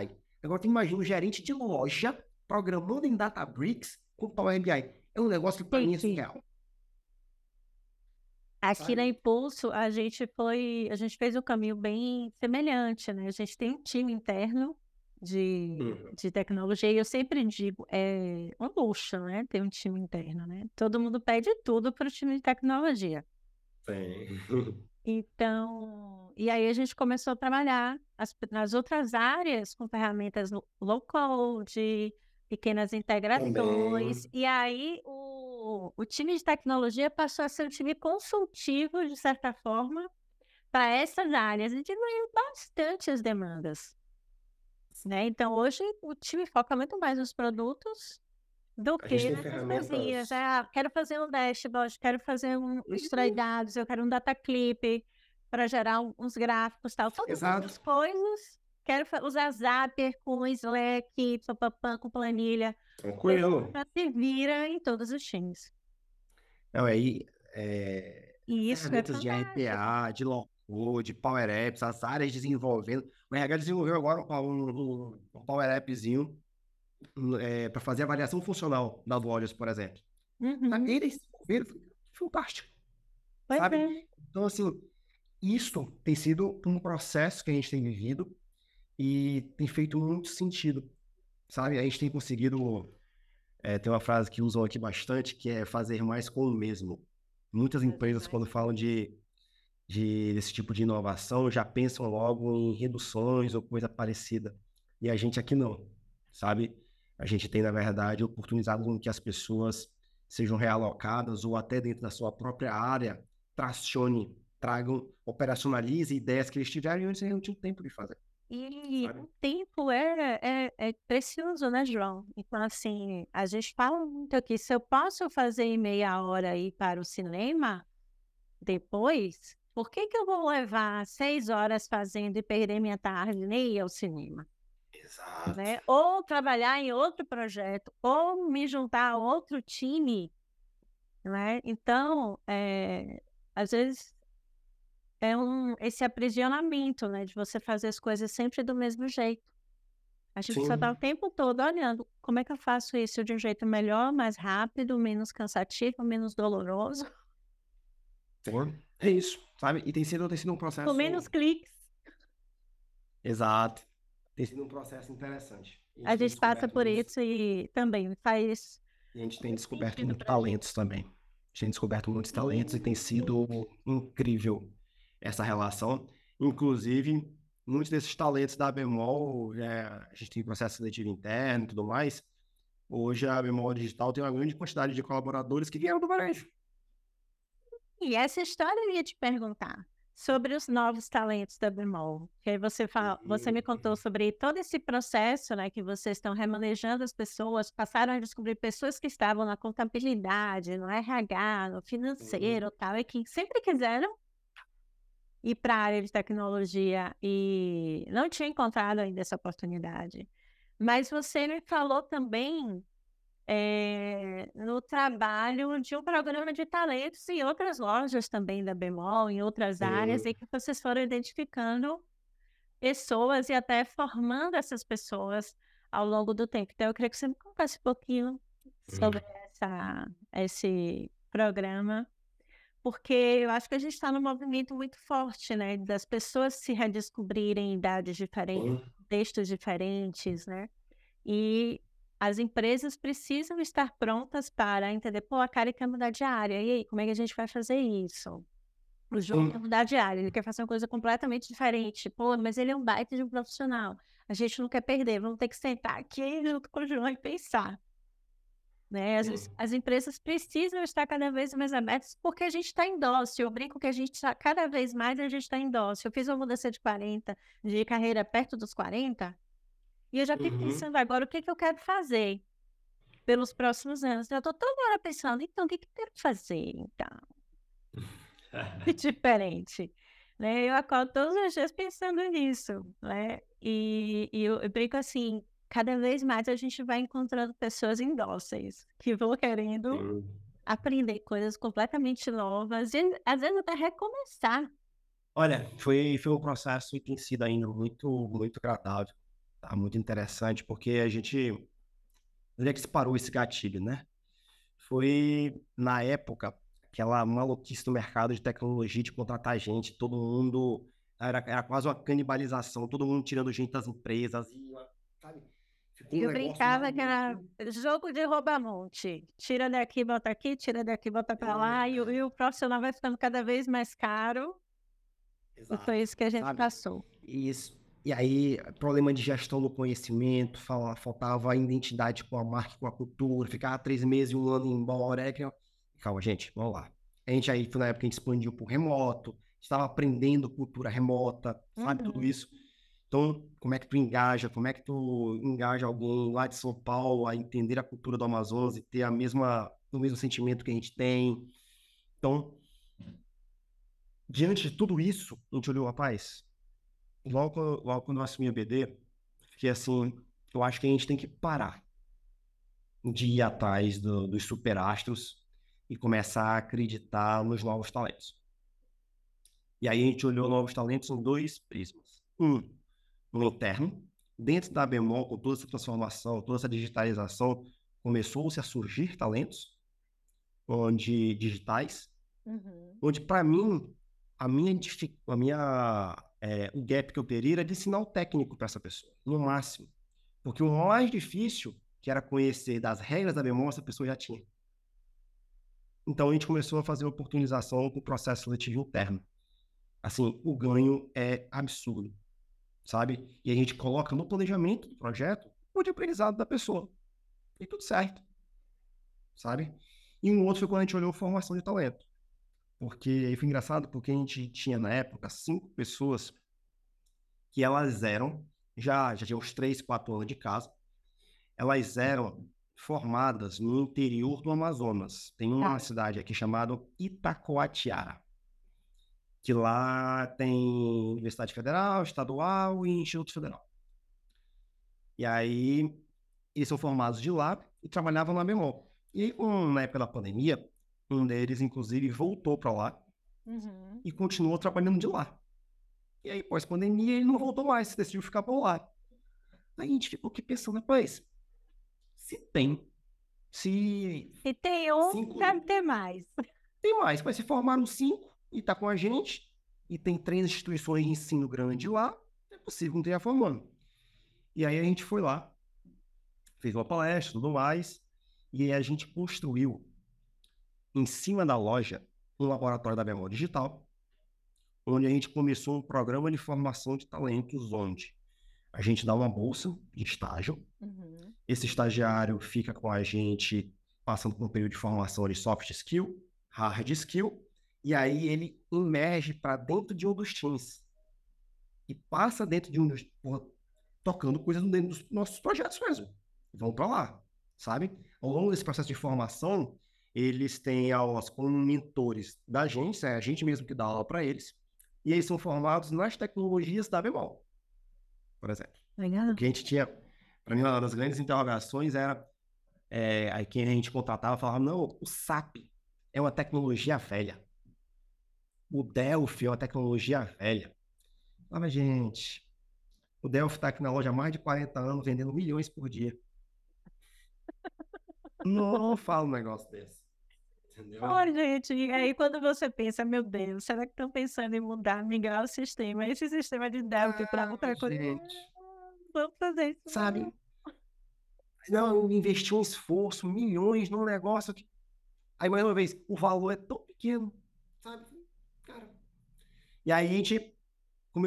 Agora, tu imagina um gerente de loja programando em Databricks com Power BI. É um negócio que para mim é surreal. Aqui na Impulso, a gente foi, a gente fez um caminho bem semelhante, né? A gente tem um time interno de, uhum. de tecnologia e eu sempre digo, é um luxo, né? Ter um time interno, né? Todo mundo pede tudo para o time de tecnologia. Sim. (laughs) Então, e aí a gente começou a trabalhar as, nas outras áreas com ferramentas low code, pequenas integrações. Também. E aí o, o time de tecnologia passou a ser um time consultivo, de certa forma, para essas áreas e diminuiu bastante as demandas. Né? Então, hoje o time foca muito mais nos produtos do que nas coisinhas. É, ah, quero fazer um dashboard, quero fazer um extrair uhum. dados, eu quero um data clip para gerar uns gráficos tal. Todas Exato. essas coisas. Quero usar Zapier com Slack, papapam, com planilha. Tranquilo. Para se vira em todos os times. Não, aí. É... Isso é de RPA, de low code, Power Apps, as áreas desenvolvendo. O RH desenvolveu agora um, um, Power Appzinho é, para fazer avaliação funcional das lojas, por exemplo. Uhum. Eles desenvolveram, fantástico. Pois sabe? É. Então, assim, isso tem sido um processo que a gente tem vivido e tem feito muito sentido, sabe? A gente tem conseguido. É, tem uma frase que usam aqui bastante que é fazer mais com o mesmo. Muitas empresas, quando falam de, de desse tipo de inovação, já pensam logo em reduções ou coisa parecida. E a gente aqui não, sabe? A gente tem, na verdade, oportunizado com que as pessoas sejam realocadas ou até dentro da sua própria área, tracione, tragam, operacionalize ideias que eles tiveram e eles não tinham tempo de fazer. E o tempo é, é, é, precioso, né, João? Então, assim, a gente fala muito aqui, se eu posso fazer em meia hora aí para o cinema, depois, por que que eu vou levar seis horas fazendo e perder minha tarde nem ir ao cinema? Exato. Né? Ou trabalhar em outro projeto, ou me juntar a outro time, né? Então, é, às vezes é um, esse aprisionamento, né? De você fazer as coisas sempre do mesmo jeito. A gente Sim. só tá o tempo todo olhando como é que eu faço isso de um jeito melhor, mais rápido, menos cansativo, menos doloroso. É isso, sabe? E tem sido, tem sido um processo. Com menos cliques. Exato. Tem sido um processo interessante. A gente, a gente passa por isso e também faz. E a gente tem descoberto muitos talentos também. A gente tem descoberto muitos talentos e tem sido incrível essa relação. Inclusive, muitos desses talentos da Bemol, é, a gente tem processo seletivo interno e tudo mais. Hoje a Bemol Digital tem uma grande quantidade de colaboradores que vieram do varejo. E essa história eu ia te perguntar sobre os novos talentos da Bemol. Que aí você fala, você me contou uhum. sobre todo esse processo, né, que vocês estão remanejando as pessoas, passaram a descobrir pessoas que estavam na contabilidade, no RH, no financeiro, uhum. tal, e que sempre quiseram ir para a área de tecnologia e não tinha encontrado ainda essa oportunidade. Mas você me falou também é, no trabalho de um programa de talentos em outras lojas também da Bemol, em outras áreas, e que vocês foram identificando pessoas e até formando essas pessoas ao longo do tempo. Então, eu queria que você me contasse um pouquinho sobre essa, esse programa porque eu acho que a gente está num movimento muito forte, né? Das pessoas se redescobrirem em idades diferentes, textos diferentes, né? E as empresas precisam estar prontas para entender, pô, a cara quer mudar de área, e aí, como é que a gente vai fazer isso? O João quer mudar de área, ele quer fazer uma coisa completamente diferente. Pô, mas ele é um baita de um profissional. A gente não quer perder, vamos ter que sentar aqui (laughs) junto com o João e pensar. Né? As, as, empresas precisam estar cada vez mais abertas porque a gente está em dócil. Eu brinco que a gente está cada vez mais a gente está em dócil. Eu fiz uma mudança de 40 de carreira perto dos 40 e eu já fico uhum. pensando agora o que, que eu quero fazer pelos próximos anos. Eu estou toda hora pensando, então, o que, que eu quero fazer, então? (laughs) (laughs) Diferente. Né? Eu acordo todos os dias pensando nisso, né? E, e eu, eu brinco assim, cada vez mais a gente vai encontrando pessoas indóceis que vão querendo aprender coisas completamente novas e às vezes até recomeçar. Olha, foi, foi um processo e tem sido ainda muito, muito agradável, tá? Muito interessante, porque a gente. Onde é que se parou esse gatilho, né? Foi na época aquela maluquice do mercado de tecnologia de contratar gente, todo mundo. Era, era quase uma canibalização, todo mundo tirando gente das empresas, e, sabe? Um eu brincava que era jogo de rouba-monte. Tira daqui, bota aqui, tira daqui, bota para lá. E, e, o profissional vai ficando cada vez mais caro. Exato. E foi isso que a gente Sabe? passou. Isso. E aí, problema de gestão do conhecimento, faltava a identidade com a marca, com a cultura, ficava três meses, um ano embora. É que... Calma, gente, vamos lá. A gente aí, na época, a gente expandiu o remoto, estava aprendendo cultura remota, sabe, uhum. tudo isso. Então, como é que tu engaja, como é que tu engaja alguém lá de São Paulo a entender a cultura do Amazonas e ter a mesma, o mesmo sentimento que a gente tem. Então, diante de tudo isso, a gente olhou, rapaz, logo, logo quando eu assumi a BD, fiquei assim, eu acho que a gente tem que parar de ir atrás do, dos superastros e começar a acreditar nos novos talentos. E aí a gente olhou novos talentos em dois prismas. Um, interno, dentro da Bemol, com toda essa transformação, toda essa digitalização, começou-se a surgir talentos onde digitais, uhum. onde para mim a minha a minha é, o gap que eu teria era de sinal técnico para essa pessoa, no máximo, porque o mais difícil que era conhecer das regras da Bemol, essa pessoa já tinha. Então a gente começou a fazer oportunização com o processo seletivo interno. Assim, o ganho é absurdo, sabe? E a gente coloca no planejamento do projeto o de aprendizado da pessoa. E tudo certo, sabe? E um outro foi quando a gente olhou formação de talento. Porque aí foi engraçado, porque a gente tinha na época cinco pessoas que elas eram, já, já tinham uns três, quatro anos de casa, elas eram formadas no interior do Amazonas. Tem uma tá. cidade aqui chamada Itacoatiara, que lá tem Universidade Federal, Estadual e Instituto Federal. E aí, eles são formados de lá e trabalhavam na Bemol. E um, na época da pandemia, um deles, inclusive, voltou para lá uhum. e continuou trabalhando de lá. E aí, pós-pandemia, ele não voltou mais, decidiu ficar por lá. Aí a gente ficou aqui pensando, rapaz, se tem. Se. Se tem um, cinco... deve ter mais. Tem mais, mas se formaram cinco e tá com a gente, e tem três instituições de ensino grande lá, é possível não ter a formando. E aí a gente foi lá, fez uma palestra tudo mais, e aí a gente construiu, em cima da loja, um laboratório da memória digital, onde a gente começou um programa de formação de talentos, onde a gente dá uma bolsa de estágio. Uhum. Esse estagiário fica com a gente passando por um período de formação de soft skill, hard skill, e aí ele emerge para dentro de um dos times e passa dentro de um dos porra, tocando coisas dentro dos nossos projetos mesmo. Vão para lá, sabe? Ao longo desse processo de formação, eles têm aulas com mentores da agência, é a gente mesmo que dá aula para eles, e eles são formados nas tecnologias da Bemol por exemplo. Legal. O que a gente tinha, para mim, uma das grandes interrogações era é, aí quem a gente contratava falava: não, o SAP é uma tecnologia velha. O Delphi é uma tecnologia velha. Fala, gente, o Delphi está aqui na loja há mais de 40 anos, vendendo milhões por dia. não, fala um negócio desse. Entendeu? Olha, gente, e aí quando você pensa, meu Deus, será que estão pensando em mudar, migrar o sistema? Esse sistema de Delta ah, para outra coisa. Gente. Vamos fazer isso. Sabe? Não, investir um esforço, milhões num negócio que. Aí, mais uma vez, o valor é tão pequeno, sabe? E aí a gente,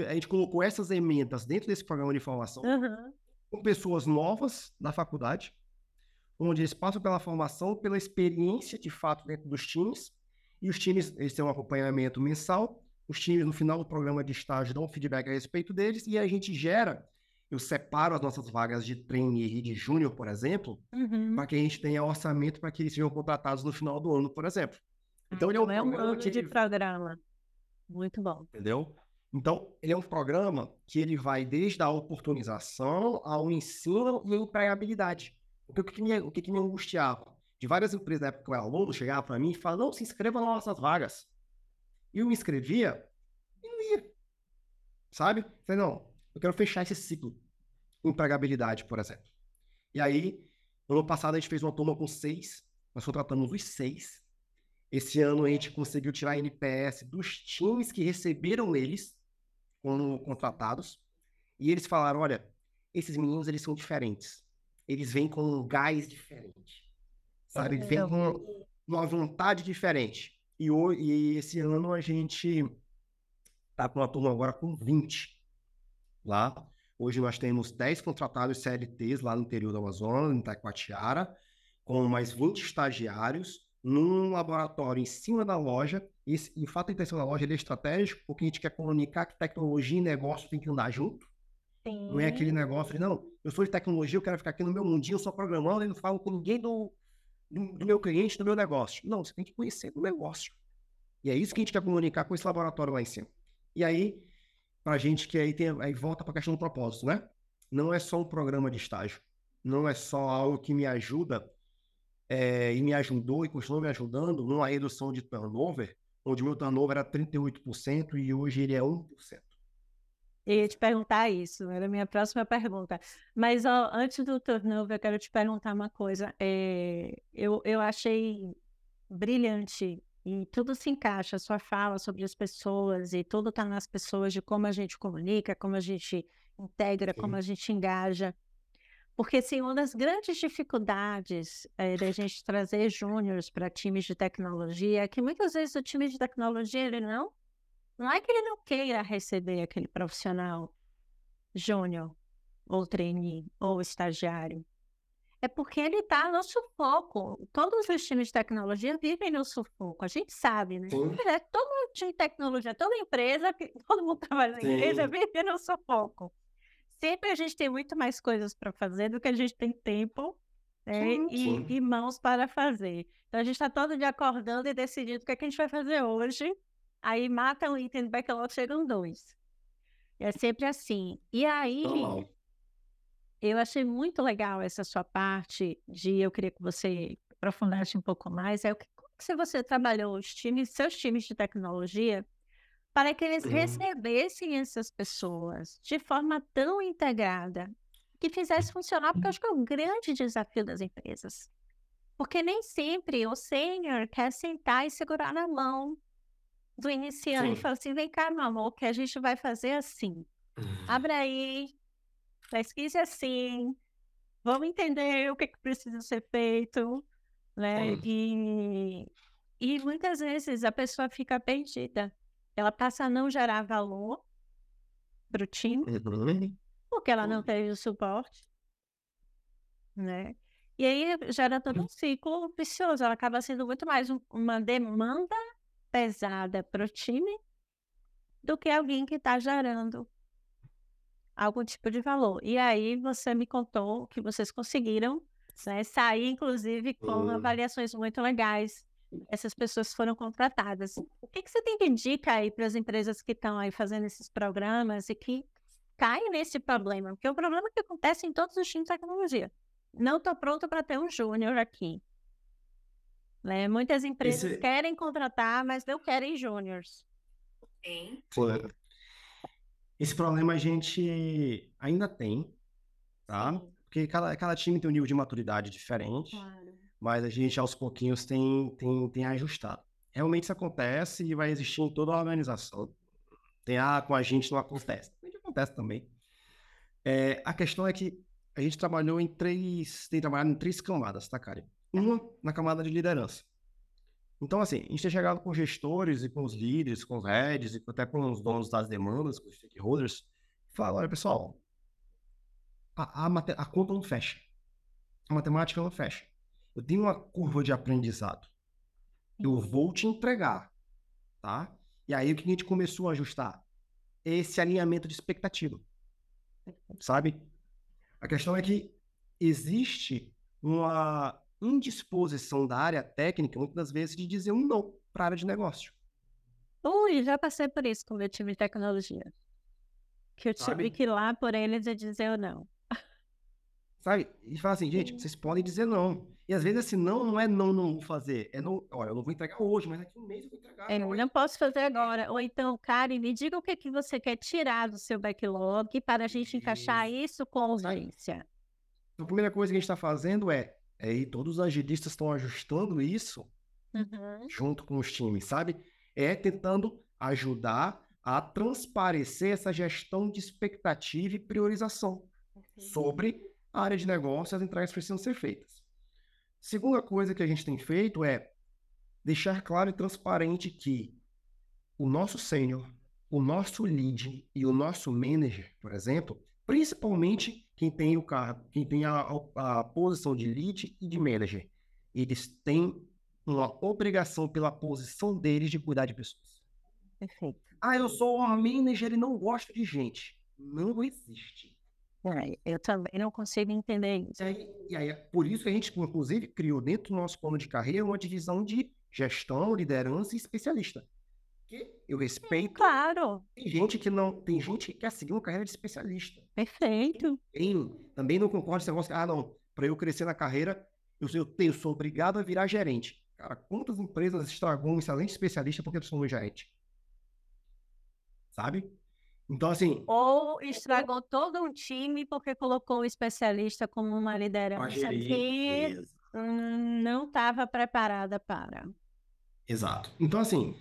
a gente colocou essas emendas dentro desse programa de formação uhum. com pessoas novas da faculdade onde eles passam pela formação, pela experiência de fato dentro dos times, e os times eles têm um acompanhamento mensal, os times no final do programa de estágio dão um feedback a respeito deles, e a gente gera, eu separo as nossas vagas de trainee e de júnior, por exemplo, uhum. para que a gente tenha orçamento para que eles sejam contratados no final do ano, por exemplo. Então, ele é um, é um ano que... de programa. Muito bom. Entendeu? Então, ele é um programa que ele vai desde a oportunização ao ensino e empregabilidade. O que, me, o que, que me angustiava? De várias empresas da época que eu era aluno, chegava para mim e falava, não, se inscreva nas nossas vagas. E eu me inscrevia e não ia. Sabe? Falei, não, eu quero fechar esse ciclo. Empregabilidade, por exemplo. E aí, no ano passado a gente fez uma turma com seis, nós contratamos os seis. Esse ano a gente conseguiu tirar a NPS dos times que receberam eles como contratados. E eles falaram, olha, esses meninos eles são diferentes eles vêm com um gás diferente. Sabe? Eles vêm com uma vontade diferente. E, e esse ano a gente está com uma turma agora com 20 lá. Hoje nós temos 10 contratados CLTs lá no interior do Amazonas, em Taquatiara, com mais 20 estagiários num laboratório em cima da loja. E, e o fato de ter sido na loja é estratégico, porque a gente quer comunicar que tecnologia e negócio tem que andar junto. Sim. Não é aquele negócio de, não, eu sou de tecnologia, eu quero ficar aqui no meu mundinho só programando e não falo com ninguém do, do, do meu cliente, do meu negócio. Não, você tem que conhecer o negócio. E é isso que a gente quer comunicar com esse laboratório lá em cima. E aí, para gente que aí, tem, aí volta para a questão do propósito, né? Não é só um programa de estágio. Não é só algo que me ajuda é, e me ajudou e continua me ajudando numa redução de turnover, onde meu turnover era 38% e hoje ele é 1%. Eu ia te perguntar isso, era a minha próxima pergunta. Mas ó, antes do turnover, eu quero te perguntar uma coisa. É, eu, eu achei brilhante e tudo se encaixa, a sua fala sobre as pessoas e tudo está nas pessoas de como a gente comunica, como a gente integra, Sim. como a gente engaja. Porque, assim, uma das grandes dificuldades é, da gente trazer júniores para times de tecnologia é que muitas vezes o time de tecnologia, ele não não é que ele não queira receber aquele profissional júnior, ou trainee, ou estagiário. É porque ele está no sufoco. Todos os times de tecnologia vivem no sufoco. A gente sabe, né? Todo time de tecnologia, toda empresa, (laughs) todo mundo trabalha na empresa, vive no sufoco. Sempre a gente tem muito mais coisas para fazer do que a gente tem tempo né? e, e, mãos para fazer. Então a gente está todo dia acordando e decidindo o que, é que a gente vai fazer hoje Aí mata um item do backlog, chegam dois. É sempre assim. E aí, eu achei muito legal essa sua parte de eu queria que você aprofundasse um pouco mais. É o que, se você trabalhou os times, seus times de tecnologia, para que eles uhum. recebessem essas pessoas de forma tão integrada que fizesse funcionar, porque eu acho que é um grande desafio das empresas. Porque nem sempre o sênior quer sentar e segurar na mão do iniciante. Sim. Fala assim: vem cá, meu amor, que a gente vai fazer assim. Uhum. Abre aí, pesquise assim, vamos entender o que, que precisa ser feito, né? Uhum. E, e muitas vezes a pessoa fica perdida. Ela passa a não gerar valor para o time, uhum. porque ela não teve o suporte, né? E aí gera todo um ciclo vicioso. Ela acaba sendo muito mais um, uma demanda pesada para o time do que alguém que está gerando algum tipo de valor. E aí você me contou que vocês conseguiram né, sair, inclusive, com uhum. avaliações muito legais. Essas pessoas foram contratadas. O que, que você tem de dica aí para as empresas que estão aí fazendo esses programas e que caem nesse problema? Porque é um problema que acontece em todos os times de tecnologia. Não estou pronto para ter um júnior aqui. Né? Muitas empresas Esse... querem contratar, mas não querem júniores. Sim. Esse problema a gente ainda tem, tá? Sim. Porque cada, cada time tem um nível de maturidade diferente, claro. Mas a gente aos pouquinhos tem, tem, tem ajustado. Realmente isso acontece e vai existir em toda a organização. Tem, ah, com a gente não acontece. A gente acontece também. É, a questão é que a gente trabalhou em três, tem trabalhado em três camadas, tá, Karen? uma na camada de liderança. Então, assim, a gente tem chegado com gestores e com os líderes, com os heads e até com os donos das demandas, com os stakeholders, e fala, olha, pessoal, a, a, a conta não fecha. A matemática não fecha. Eu tenho uma curva de aprendizado. Eu vou te entregar, tá? E aí o que a gente começou a ajustar? Esse alinhamento de expectativa. Sabe? A questão é que existe uma indisposição da área técnica, muitas vezes, de dizer um não para a área de negócio. Ui, já passei por isso com o meu time de tecnologia. Que eu tive Sabe? que ir lá por eles e dizer o não. Sabe? E fala assim, gente, vocês podem dizer não. E às vezes esse não não é não, não vou fazer. É não, olha, eu não vou entregar hoje, mas daqui um mês eu vou entregar. É, eu não posso fazer agora. Ou então, Karen, me diga o que, que você quer tirar do seu backlog para a gente encaixar isso com urgência. Então, a primeira coisa que a gente está fazendo é é, e todos os agilistas estão ajustando isso uhum. junto com os times, sabe? É tentando ajudar a transparecer essa gestão de expectativa e priorização uhum. sobre a área de negócio e as entregas precisam ser feitas. Segunda coisa que a gente tem feito é deixar claro e transparente que o nosso sênior, o nosso lead e o nosso manager, por exemplo, principalmente quem tem o cargo, quem tem a, a, posição de lead e de manager, eles têm uma obrigação pela posição deles de cuidar de pessoas. Perfeito. Ah, eu sou um manager e não gosto de gente. Não existe. É, eu também não consigo entender isso. E aí, e aí, por isso que a gente, inclusive, criou dentro do nosso plano de carreira uma divisão de gestão, liderança e especialista. Que eu respeito. Claro. Tem gente que não. Tem gente que quer seguir uma carreira de especialista. Perfeito. Tem, também não concordo com esse negócio. Ah, não. Para eu crescer na carreira, eu, eu, eu sou obrigado a virar gerente. Cara, quantas empresas estragam um excelente especialista porque eu sou um gerente? Sabe? Então, assim. Ou estragou todo um time porque colocou o especialista como uma liderança que não estava preparada para. Exato. Então, assim,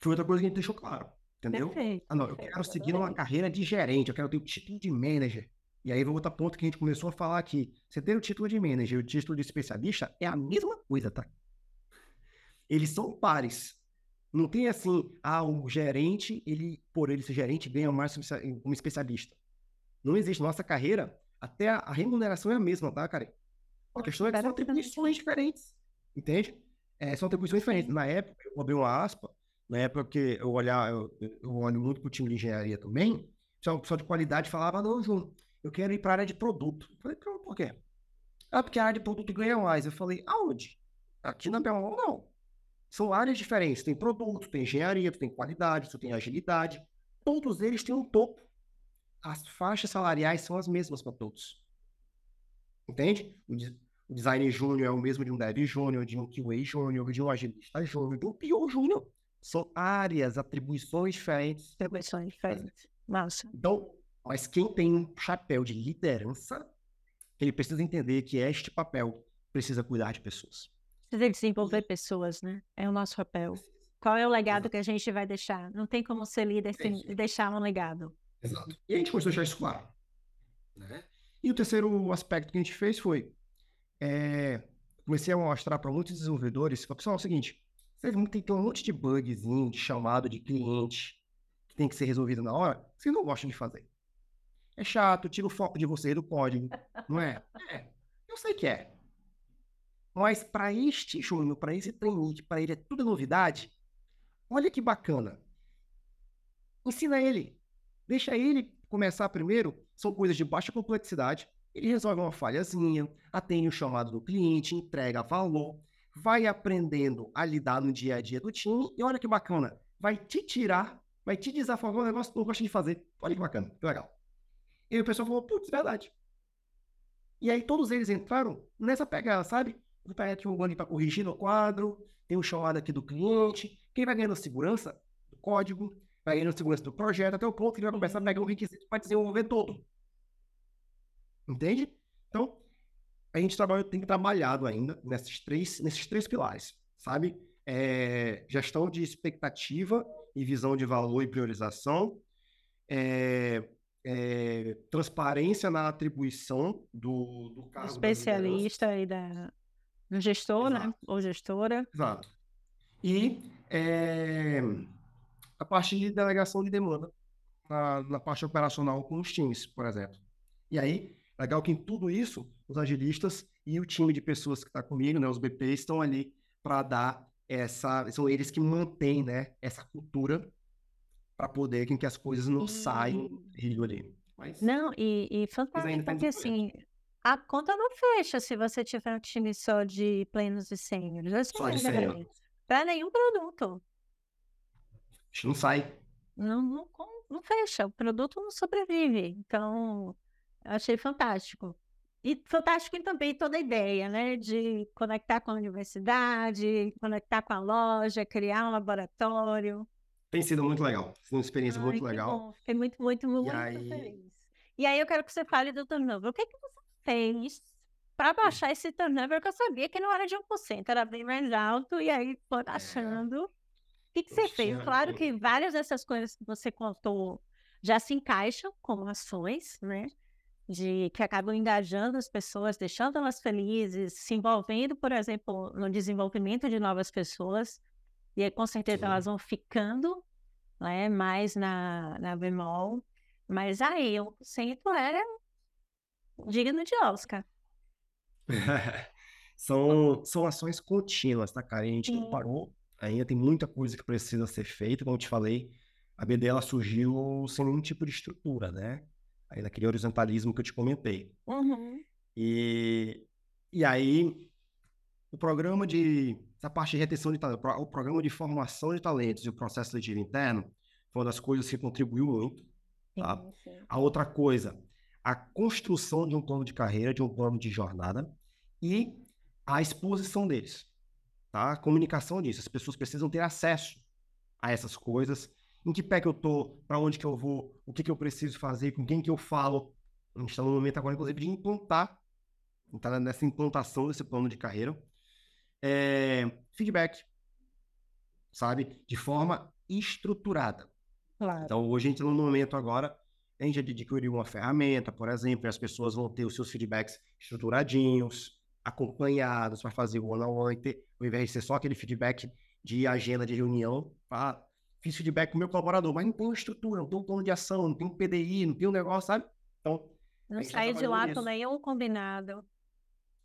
foi outra coisa que a gente deixou claro. Entendeu? Perfeito, ah, não, eu quero seguir uma carreira de gerente, eu quero ter o título de manager. E aí, outro ponto que a gente começou a falar aqui. Você ter o título de manager e o título de especialista é a mesma coisa, tá? Eles são pares. Não tem assim, ah, o gerente, ele, por ele ser gerente, ganha mais como especialista. Não existe. Nossa carreira, até a, remuneração é a mesma, tá, cara? A questão é que são atribuições diferentes. Entende? É, são atribuições diferentes. Na época, eu vou abrir uma aspa, na época que eu olhar, eu, eu olho muito para o time de engenharia também, o pessoal de qualidade falava, não, João, eu quero ir para a área de produto. Eu falei, por quê? Ah, porque a área de produto ganha mais. Eu falei, aonde? Aqui na Belmont, não. São áreas diferentes. Tem produto, tem engenharia, tem qualidade, tem agilidade. Todos eles têm um topo. As faixas salariais são as mesmas para todos. Entende? O, o design júnior é o mesmo de um dev júnior, de um QA júnior, de um agilista júnior, de um PO júnior. São áreas, atribuições diferentes. Atribuições diferentes. Massa. Então, mas quem tem um chapéu de liderança, ele precisa entender que este papel precisa cuidar de pessoas. Precisa desenvolver pessoas, né? É o nosso papel. Qual é o legado Exato. que a gente vai deixar? Não tem como ser líder sem deixar um legado. Exato. E a gente a deixar isso claro. Né? E o terceiro aspecto que a gente fez foi é, comecei a mostrar para muitos desenvolvedores, pessoal, é o seguinte, vocês tem, tem um monte de bugzinho, de chamado de cliente que tem que ser resolvido na hora, vocês não gostam de fazer. É chato, tira o foco de você do código, não é? É, eu sei que é. Mas para este Júnior, para esse trainee, para ele é tudo novidade, olha que bacana. Ensina ele. Deixa ele começar primeiro. São coisas de baixa complexidade. Ele resolve uma falhazinha, atende o chamado do cliente, entrega valor, vai aprendendo a lidar no dia a dia do time. E olha que bacana. Vai te tirar, vai te desafogar um negócio que tu gosta de fazer. Olha que bacana, que legal. E o pessoal falou, putz, verdade. E aí todos eles entraram nessa pegada, sabe? Pegar aqui um ali para corrigir no quadro, tem um chamado aqui do cliente. Quem vai ganhando segurança do código, vai ganhando segurança do projeto, até o ponto que ele vai começar a pegar um requisito para desenvolver todo. Entende? Então, a gente trabalha, tem trabalhado ainda nesses três, nesses três pilares, sabe? É, gestão de expectativa e visão de valor e priorização, é, é, transparência na atribuição do, do cargo. Especialista e da do gestor, né? Exato. né? Ou gestora. Exato. E é, a parte de delegação de demanda na, na, parte operacional com os times, por exemplo. E aí, legal que em tudo isso, os agilistas e o time de pessoas que está comigo, né? Os BPs estão ali para dar essa. São eles que mantêm, né? Essa cultura para poder que as coisas não saiam do ali. Mas, não, e, e fantástico, porque assim, a conta não fecha se você tiver um time só de plenos e sêniores. É só de sênior. Para nenhum produto. Não sai. Não, não, não fecha. O produto não sobrevive. Então, eu achei fantástico. E fantástico também toda a ideia, né? De conectar com a universidade, conectar com a loja, criar um laboratório. Tem sido muito legal. Sido uma experiência Ai, muito legal. Bom. Fiquei muito, muito, muito, aí... feliz. E aí eu quero que você fale do turnover. O que, é que você fez para baixar esse turnover que eu sabia que não era de 1%, era bem mais alto, e aí foi baixando. O que, que você fez? Claro que várias dessas coisas que você contou já se encaixam como ações, né? De que acabam engajando as pessoas, deixando elas felizes, se envolvendo, por exemplo, no desenvolvimento de novas pessoas. E aí, com certeza, Sim. elas vão ficando né? Mais na, na bemol. Mas aí, o centro era digno de Oscar. (laughs) são, são ações contínuas, tá, cara? E a gente não parou. Ainda tem muita coisa que precisa ser feita. Como eu te falei, a BD ela surgiu sem nenhum tipo de estrutura, né? Aí naquele horizontalismo que eu te comentei. Uhum. E, e aí, o programa de. Essa parte de retenção de talento, o programa de formação de talentos e o processo seletivo interno foi uma das coisas que contribuiu muito. Tá? Sim, sim. A outra coisa, a construção de um plano de carreira, de um plano de jornada e a exposição deles. Tá? A comunicação disso. As pessoas precisam ter acesso a essas coisas. Em que pé que eu tô, para onde que eu vou, o que que eu preciso fazer, com quem que eu falo. A gente está no momento agora, inclusive, de implantar, está nessa implantação desse plano de carreira é, feedback, sabe? De forma estruturada. Claro. Então, hoje a gente está no momento agora, a gente adquiriu uma ferramenta, por exemplo, e as pessoas vão ter os seus feedbacks estruturadinhos, acompanhados, para fazer o one-on-one, ao invés de ser só aquele feedback de agenda de reunião, ah, fiz feedback com o meu colaborador, mas não tem uma estrutura, não tem um plano de ação, não tem um PDI, não tem um negócio, sabe? Então. Não sai tá de lá com nenhum combinado.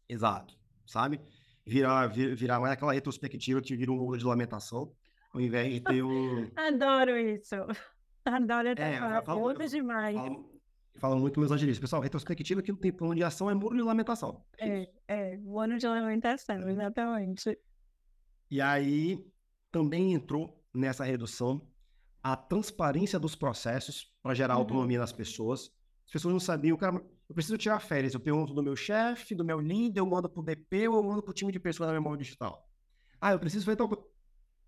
Exato, sabe? virar, virar mais aquela retrospectiva que vira um mundo de lamentação, ao invés de ter um. (laughs) Adoro isso. Adoro essa é. Falo, muito demais. Falo muito meus agilistas. Pessoal, retrospectiva que não tem plano de ação é muro de lamentação. É, é, muro de lamentação, exatamente. E aí também entrou nessa redução a transparência dos processos para gerar uhum. autonomia nas pessoas. As pessoas não sabiam, cara, eu preciso tirar férias. Eu pergunto do meu chefe, do meu líder, eu mando pro DP ou eu mando pro time de pessoas da memória digital. Ah, eu preciso fazer tal coisa.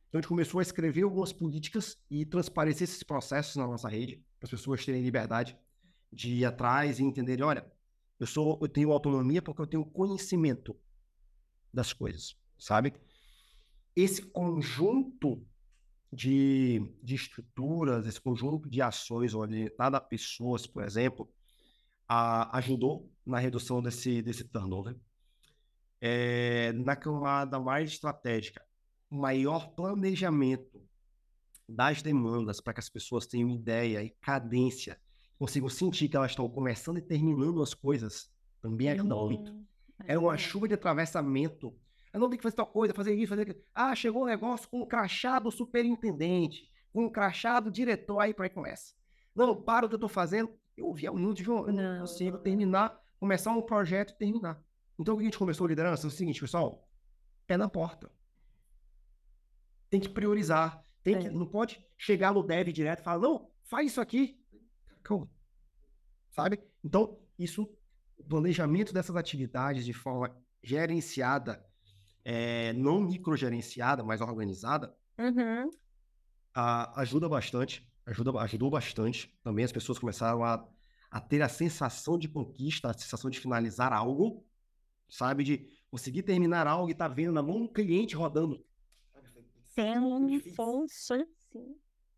Então a gente começou a escrever algumas políticas e transparecer esses processos na nossa rede, para as pessoas terem liberdade de ir atrás e entenderem, olha, eu sou, eu tenho autonomia porque eu tenho conhecimento das coisas, sabe? Esse conjunto de, de estruturas, esse conjunto de ações orientadas a pessoas, por exemplo, a, ajudou na redução desse, desse turnover. É, na camada mais estratégica, maior planejamento das demandas para que as pessoas tenham ideia e cadência, consigam sentir que elas estão começando e terminando as coisas, também ajuda uhum. muito. É uma chuva de atravessamento. Eu não tenho que fazer tal coisa, fazer isso, fazer aquilo. Ah, chegou um negócio com um crachá do superintendente, com um crachá do diretor, aí para aí começa. Não, para o que eu estou fazendo, eu via muito de eu não consigo terminar, começar um projeto e terminar. Então, o que a gente começou a liderança é o seguinte, pessoal, pé na porta. Tem que priorizar. Tem é. que, não pode chegar no dev direto e falar, não, faz isso aqui. Calma. Sabe? Então, isso, o planejamento dessas atividades de forma gerenciada, é, não microgerenciada, mas organizada, uhum. a, ajuda bastante ajuda, ajudou bastante. Também as pessoas começaram a, a ter a sensação de conquista, a sensação de finalizar algo, sabe? De conseguir terminar algo e estar tá vendo na mão do cliente rodando.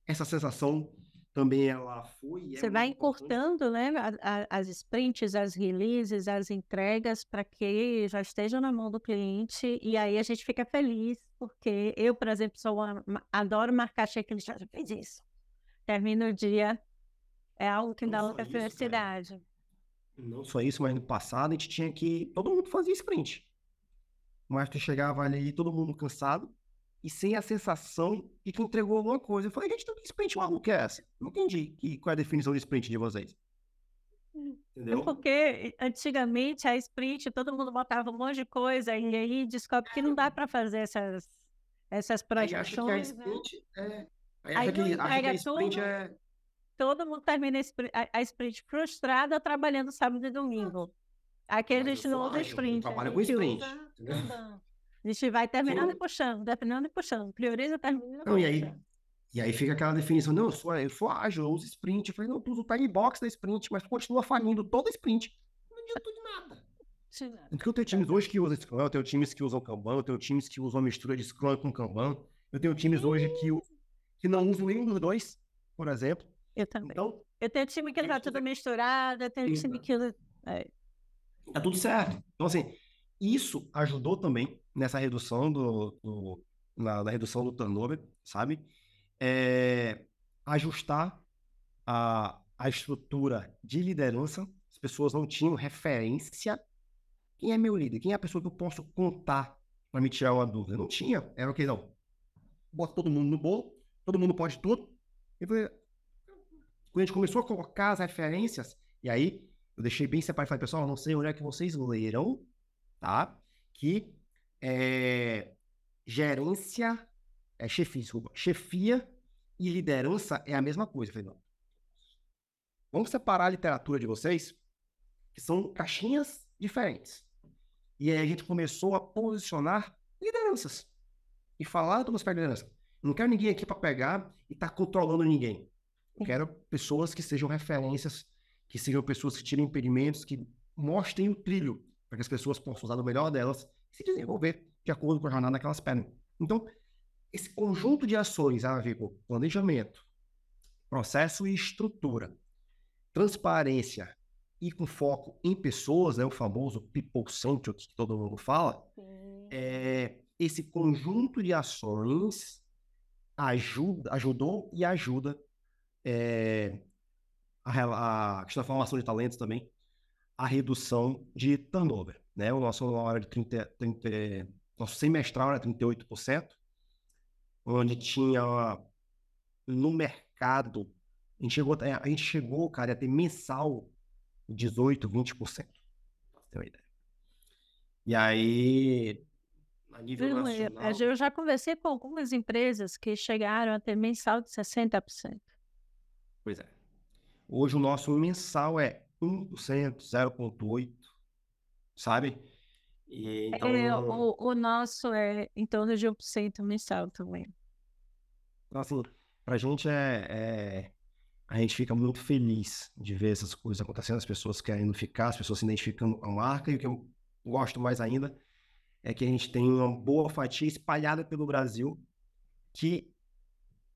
Essa sensação também ela foi. É Você vai encurtando, né, a, a, as sprints, as releases, as entregas para que já estejam na mão do cliente e aí a gente fica feliz porque eu, por exemplo, sou uma, adoro marcar checklist, já fez isso termina o dia, é algo que dá muita felicidade. Não só isso, mas no passado a gente tinha que. Todo mundo fazia sprint. Mas tu chegava ali, todo mundo cansado e sem a sensação de que entregou alguma coisa. Eu falei, gente, que sprint maluco é essa? Não entendi que, qual é a definição de sprint de vocês. Entendeu? Porque antigamente a sprint todo mundo botava um monte de coisa e aí descobre que não dá para fazer essas, essas projeções. Acho que a né? sprint né? é Aí, Aí acha que, acha que a sprint tudo, é... Todo mundo termina a, sprint frustrada trabalhando sábado e domingo. Aqui a gente não usa sprint. Trabalha com sprint. A gente vai terminando Sim. e puxando, terminando e puxando. Prioriza, termina não, e aí, e aí fica aquela definição, não, eu sou, eu sou ágil, eu uso sprint. Eu falei, não, tu usa o time box da sprint, mas tu continua falindo toda sprint. Não adianta de nada. Porque eu tenho times hoje que usam Scrum, eu tenho times que usam Kanban, eu tenho times que usam a mistura de Scrum com Kanban, eu tenho times hoje que que não usam nenhum dos dois, por exemplo. Eu também. Então, eu tenho time que tá tudo misturado, eu tenho time que. É. Tá tudo certo. Então, assim, isso ajudou também nessa redução do. do na, na, redução do turnover, sabe? É, ajustar a, a estrutura de liderança. As pessoas não tinham referência. Quem é meu líder? Quem é a pessoa que eu posso contar para me tirar uma dúvida? Não tinha. Era o que não. Bota todo mundo no bolo, todo mundo pode tudo. E quando a gente começou a colocar as referências, e aí eu deixei bem separado e falei, pessoal, não sei onde é que vocês leram, tá? Que é, gerência, é chefia, desculpa, chefia e liderança é a mesma coisa. Vamos separar a literatura de vocês, que são caixinhas diferentes. E aí a gente começou a posicionar lideranças e falar do aspecto de liderança. Não quero ninguém aqui para pegar e estar tá controlando ninguém. Eu quero pessoas que sejam referências, que sejam pessoas que tirem impedimentos, que mostrem o trilho para que as pessoas possam usar o melhor delas se desenvolver de acordo com a jornada que elas pedem. Então, esse conjunto de ações a ver com planejamento, processo e estrutura, transparência e com foco em pessoas, né, o famoso people centric que todo mundo fala, é, esse conjunto de ações ajuda, ajudou e ajuda é, a, a questão da formação de talentos também, a redução de turnover. Né? O nosso hora de 30, 30, nosso semestral era 38%, onde tinha no mercado, a gente chegou, a gente chegou, cara, a ter mensal 18, 20%. Pra ter uma ideia. E aí, a nível nacional... Eu já conversei com algumas empresas que chegaram a ter mensal de 60%. Pois é. Hoje o nosso mensal é 1%, 0,8%, sabe? E, então... é, o, o nosso é em torno de 1% mensal também. Então, assim, pra gente é, é, A gente fica muito feliz de ver essas coisas acontecendo, as pessoas querendo ficar, as pessoas se identificando com a marca, e o que eu gosto mais ainda é que a gente tem uma boa fatia espalhada pelo Brasil que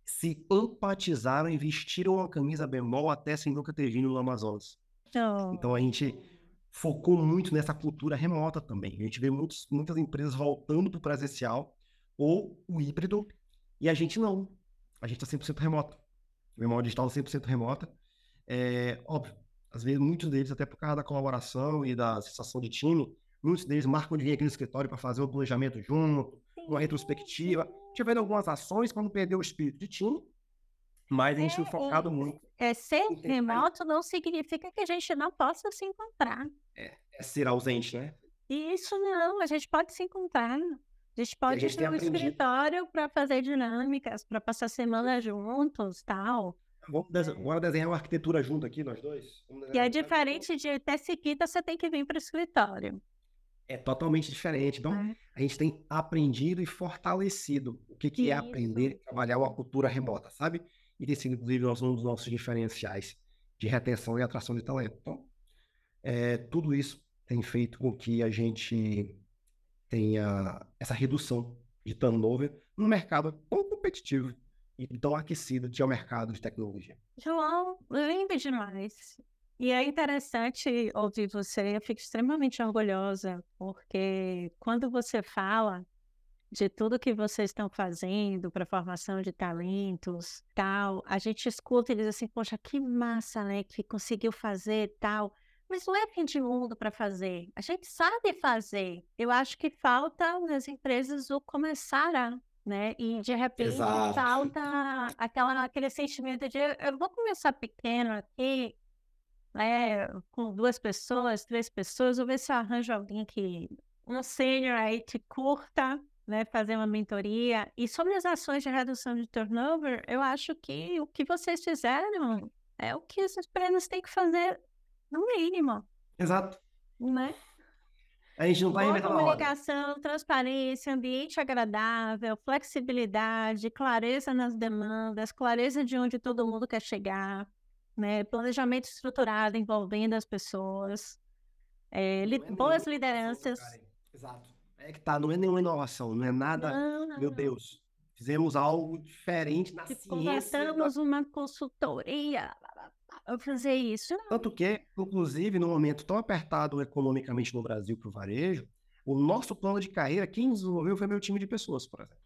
se empatizaram e vestiram a camisa bemol até sem nunca ter vindo no Amazonas. Oh. Então a gente focou muito nessa cultura remota também. A gente vê muitos, muitas empresas voltando para o presencial ou o híbrido, e a gente não. A gente está 100% remoto. O memória digital 100% remota. É, óbvio, às vezes muitos deles, até por causa da colaboração e da sensação de time, muitos deles marcam de vir aqui no escritório para fazer o planejamento junto, uma retrospectiva. Tiveram algumas ações para não perder o espírito de time, mas a gente é, tem focado muito. É, ser remoto não significa que a gente não possa se encontrar. É, é ser ausente, né? Isso não, a gente pode se encontrar. A gente pode ir no escritório para fazer dinâmicas, para passar semana juntos tal. Vamos desenhar, bora desenhar uma arquitetura junto aqui, nós dois? E é diferente de até seguida você tem que vir para o escritório. É totalmente diferente. Então, é. a gente tem aprendido e fortalecido o que, que é aprender a trabalhar uma cultura remota, sabe? E tem sido, inclusive, um dos nossos diferenciais de retenção e atração de talento. Então, é, tudo isso tem feito com que a gente tenha essa redução de turnover no mercado tão competitivo e tão aquecido que é o mercado de tecnologia. João, lindo demais. E é interessante ouvir você, eu fico extremamente orgulhosa, porque quando você fala de tudo que vocês estão fazendo para formação de talentos, tal, a gente escuta e diz assim, poxa, que massa, né, que conseguiu fazer tal. Mas não é fim de mundo para fazer. A gente sabe fazer. Eu acho que falta nas empresas o começar a, né? E de repente Exato. falta aquela, aquele sentimento de eu vou começar pequeno aqui, né? Com duas pessoas, três pessoas, vou ver se eu arranjo alguém que um sênior aí que curta, né? Fazer uma mentoria. E sobre as ações de redução de turnover, eu acho que o que vocês fizeram é o que as empresas têm que fazer no mínimo. Exato. Né? A gente não vai Boa comunicação, transparência, ambiente agradável, flexibilidade, clareza nas demandas, clareza de onde todo mundo quer chegar, né? planejamento estruturado envolvendo as pessoas, é, li boas lideranças. Exato. É que tá, não é nenhuma inovação, não é nada, não, não, meu Deus, fizemos algo diferente na ciência. Contratamos uma consultoria, eu fazer isso. Tanto que, inclusive, no momento tão apertado economicamente no Brasil para o varejo, o nosso plano de carreira, quem desenvolveu foi meu time de pessoas, por exemplo.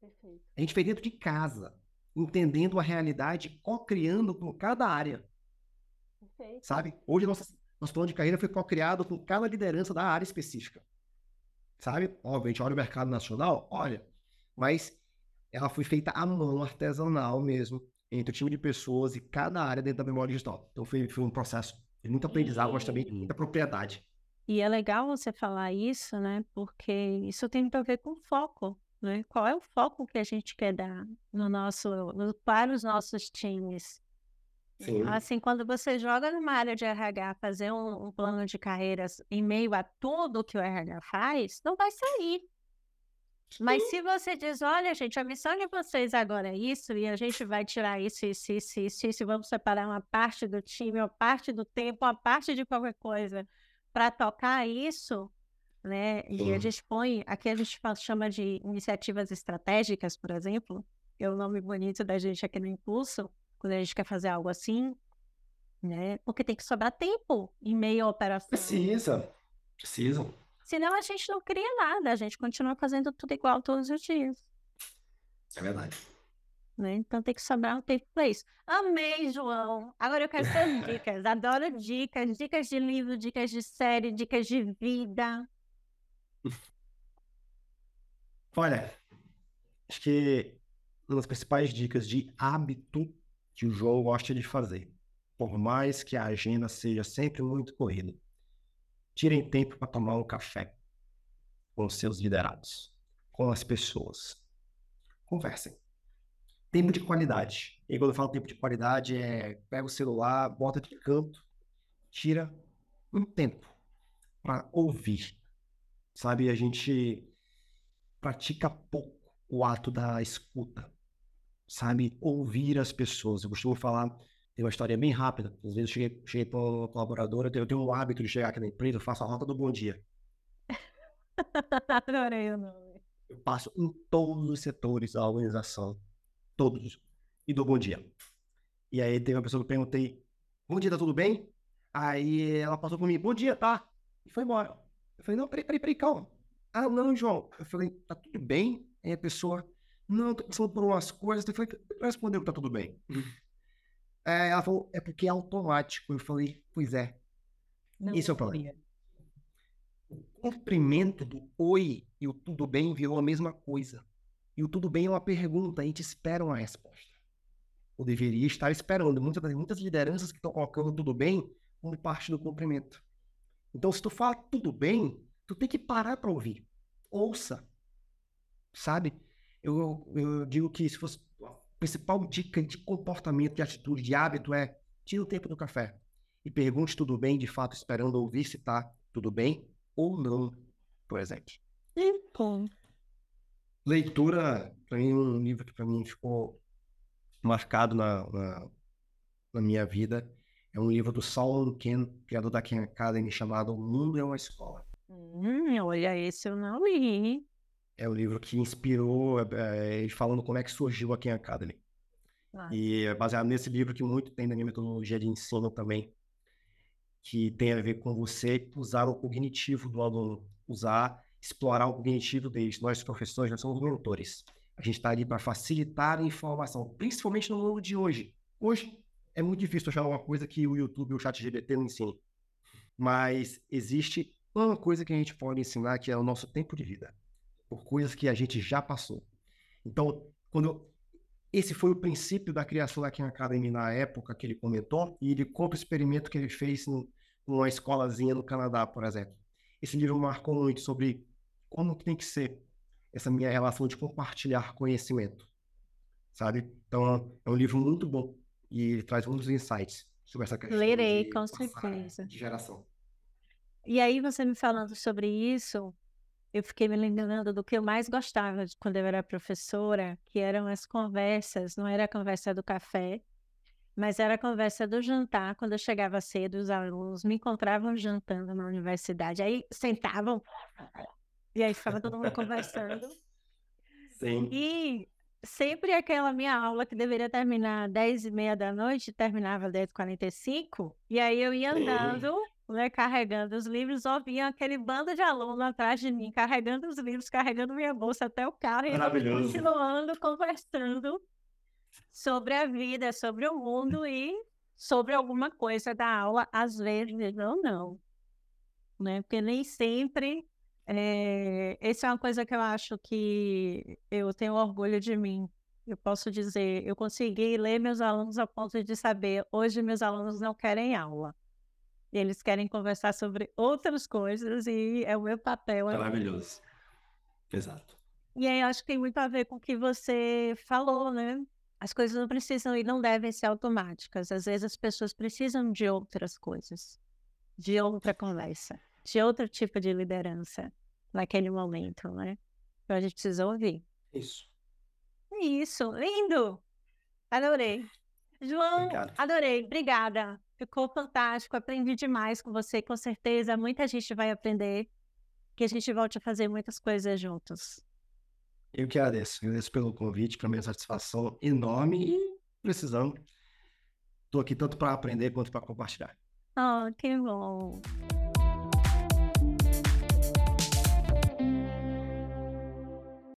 Perfeito. A gente fez dentro de casa. entendendo a realidade, co-criando com cada área. Perfeito. Sabe? Hoje, nossa, nosso plano de carreira foi co-criado com cada liderança da área específica. Sabe? Óbvio, a gente olha o mercado nacional, olha, mas ela foi feita à mão, artesanal mesmo, entre o time de pessoas e cada área dentro da memória digital. Então foi, foi um processo de muito aprendizado, mas também de muita propriedade. E é legal você falar isso, né? Porque isso tem a ver com foco, né? Qual é o foco que a gente quer dar no nosso, no, para os nossos times? Sim. Assim, quando você joga numa área de RH fazer um, um plano de carreiras em meio a tudo que o RH faz, não vai sair. Mas se você diz, olha, gente, a missão de vocês agora é isso, e a gente vai tirar isso, isso, isso, isso, isso, e vamos separar uma parte do time, uma parte do tempo, uma parte de qualquer coisa para tocar isso, né? E a gente põe, aqui a gente chama de iniciativas estratégicas, por exemplo, é o nome bonito da gente aqui no Impulso, quando a gente quer fazer algo assim, né? Porque tem que sobrar tempo em meio à operação. Precisa, precisa. Senão a gente não cria nada, a gente continua fazendo tudo igual todos os dias. É verdade. Né? Então tem que sobrar um tempo para isso. Amei, João. Agora eu quero suas (laughs) dicas. Adoro dicas, dicas de livro, dicas de série, dicas de vida. Olha, acho que uma das principais dicas de hábito que o João gosta de fazer, por mais que a agenda seja sempre muito corrida, tirem tempo para tomar um café com seus liderados, com as pessoas. Conversem tempo de qualidade. E quando eu falo tempo de qualidade, é pega o celular, bota de canto, tira um tempo para ouvir. Sabe, a gente pratica pouco o ato da escuta. Sabe, ouvir as pessoas. Eu costumo falar, tem uma história bem rápida. Às vezes eu cheguei, cheguei para uma colaboradora, eu tenho o hábito de chegar aqui na empresa, eu faço a rota do bom dia. (laughs) Adorei o nome. Eu passo em todos os setores da organização todos, e dou bom dia. E aí tem uma pessoa que eu perguntei, bom dia, tá tudo bem? Aí ela passou por mim, bom dia, tá? E foi embora. Eu falei, não, peraí, peraí, peraí, calma. Ah, não, João. Eu falei, tá tudo bem? Aí a pessoa, não, tô passando por umas coisas. Eu falei, respondeu que tá tudo bem. É, ela falou, é porque é automático. Eu falei, pois é. Não Esse é o problema. O cumprimento do oi e o tudo bem virou a mesma coisa. E o tudo bem é uma pergunta, a gente espera uma resposta. Ou deveria estar esperando. Muitas, muitas lideranças que estão colocando tudo bem como parte do cumprimento. Então, se tu fala tudo bem, tu tem que parar para ouvir. Ouça. Sabe? Eu, eu digo que se fosse a principal dica de comportamento, de atitude, de hábito é tira o tempo do café e pergunte tudo bem, de fato, esperando ouvir se tá tudo bem ou não, por exemplo. Então, Leitura, para mim, um livro que para mim ficou marcado na, na, na, minha vida é um livro do Solomon Ken, criador da Ken Academy, chamado O Mundo é uma Escola. Hum, olha, esse eu não li. É um livro que inspirou, é, falando como é que surgiu a Ken Academy. Ah. E é baseado nesse livro que muito tem na minha metodologia de ensino também, que tem a ver com você usar o cognitivo do aluno, usar explorar o cognitivo deles. Nós, professores, nós somos mentores. A gente está ali para facilitar a informação, principalmente no mundo de hoje. Hoje é muito difícil achar uma coisa que o YouTube ou o chat GBT não ensine. Mas existe uma coisa que a gente pode ensinar que é o nosso tempo de vida. Por coisas que a gente já passou. Então, quando esse foi o princípio da criação da Khan Academy na época que ele comentou, e ele conta o experimento que ele fez numa escolazinha no Canadá, por exemplo. Esse livro marcou muito sobre como tem que ser essa minha relação de compartilhar conhecimento, sabe? Então, é um livro muito bom e ele traz muitos insights sobre essa questão Lerei, com certeza. de geração. E aí, você me falando sobre isso, eu fiquei me lembrando do que eu mais gostava de quando eu era professora, que eram as conversas, não era a conversa do café, mas era a conversa do jantar, quando eu chegava cedo, os alunos me encontravam jantando na universidade, aí sentavam e aí ficava todo mundo conversando. (laughs) Sim. E sempre aquela minha aula que deveria terminar às 10 e meia da noite, terminava às 10h45, e aí eu ia andando, né, carregando os livros, ou vinha aquele bando de alunos atrás de mim, carregando os livros, carregando minha bolsa até o carro, e continuando conversando. sobre a vida, sobre o mundo e sobre alguma coisa da aula, às vezes ou não. Né? Porque nem sempre. É... Essa é uma coisa que eu acho que eu tenho orgulho de mim. Eu posso dizer, eu consegui ler meus alunos ao ponto de saber, hoje meus alunos não querem aula. Eles querem conversar sobre outras coisas e é o meu papel. É Maravilhoso. Exato. E aí acho que tem muito a ver com o que você falou, né? As coisas não precisam e não devem ser automáticas. Às vezes as pessoas precisam de outras coisas, de outra conversa, de outro tipo de liderança naquele momento, né? Então a gente precisa ouvir. Isso. Isso, lindo! Adorei. João, Obrigado. adorei. Obrigada. Ficou fantástico. Aprendi demais com você, com certeza. Muita gente vai aprender. Que a gente volte a fazer muitas coisas juntos. Eu que agradeço. Agradeço pelo convite, para minha satisfação enorme e precisando. Estou aqui tanto para aprender quanto para compartilhar. Oh, que bom.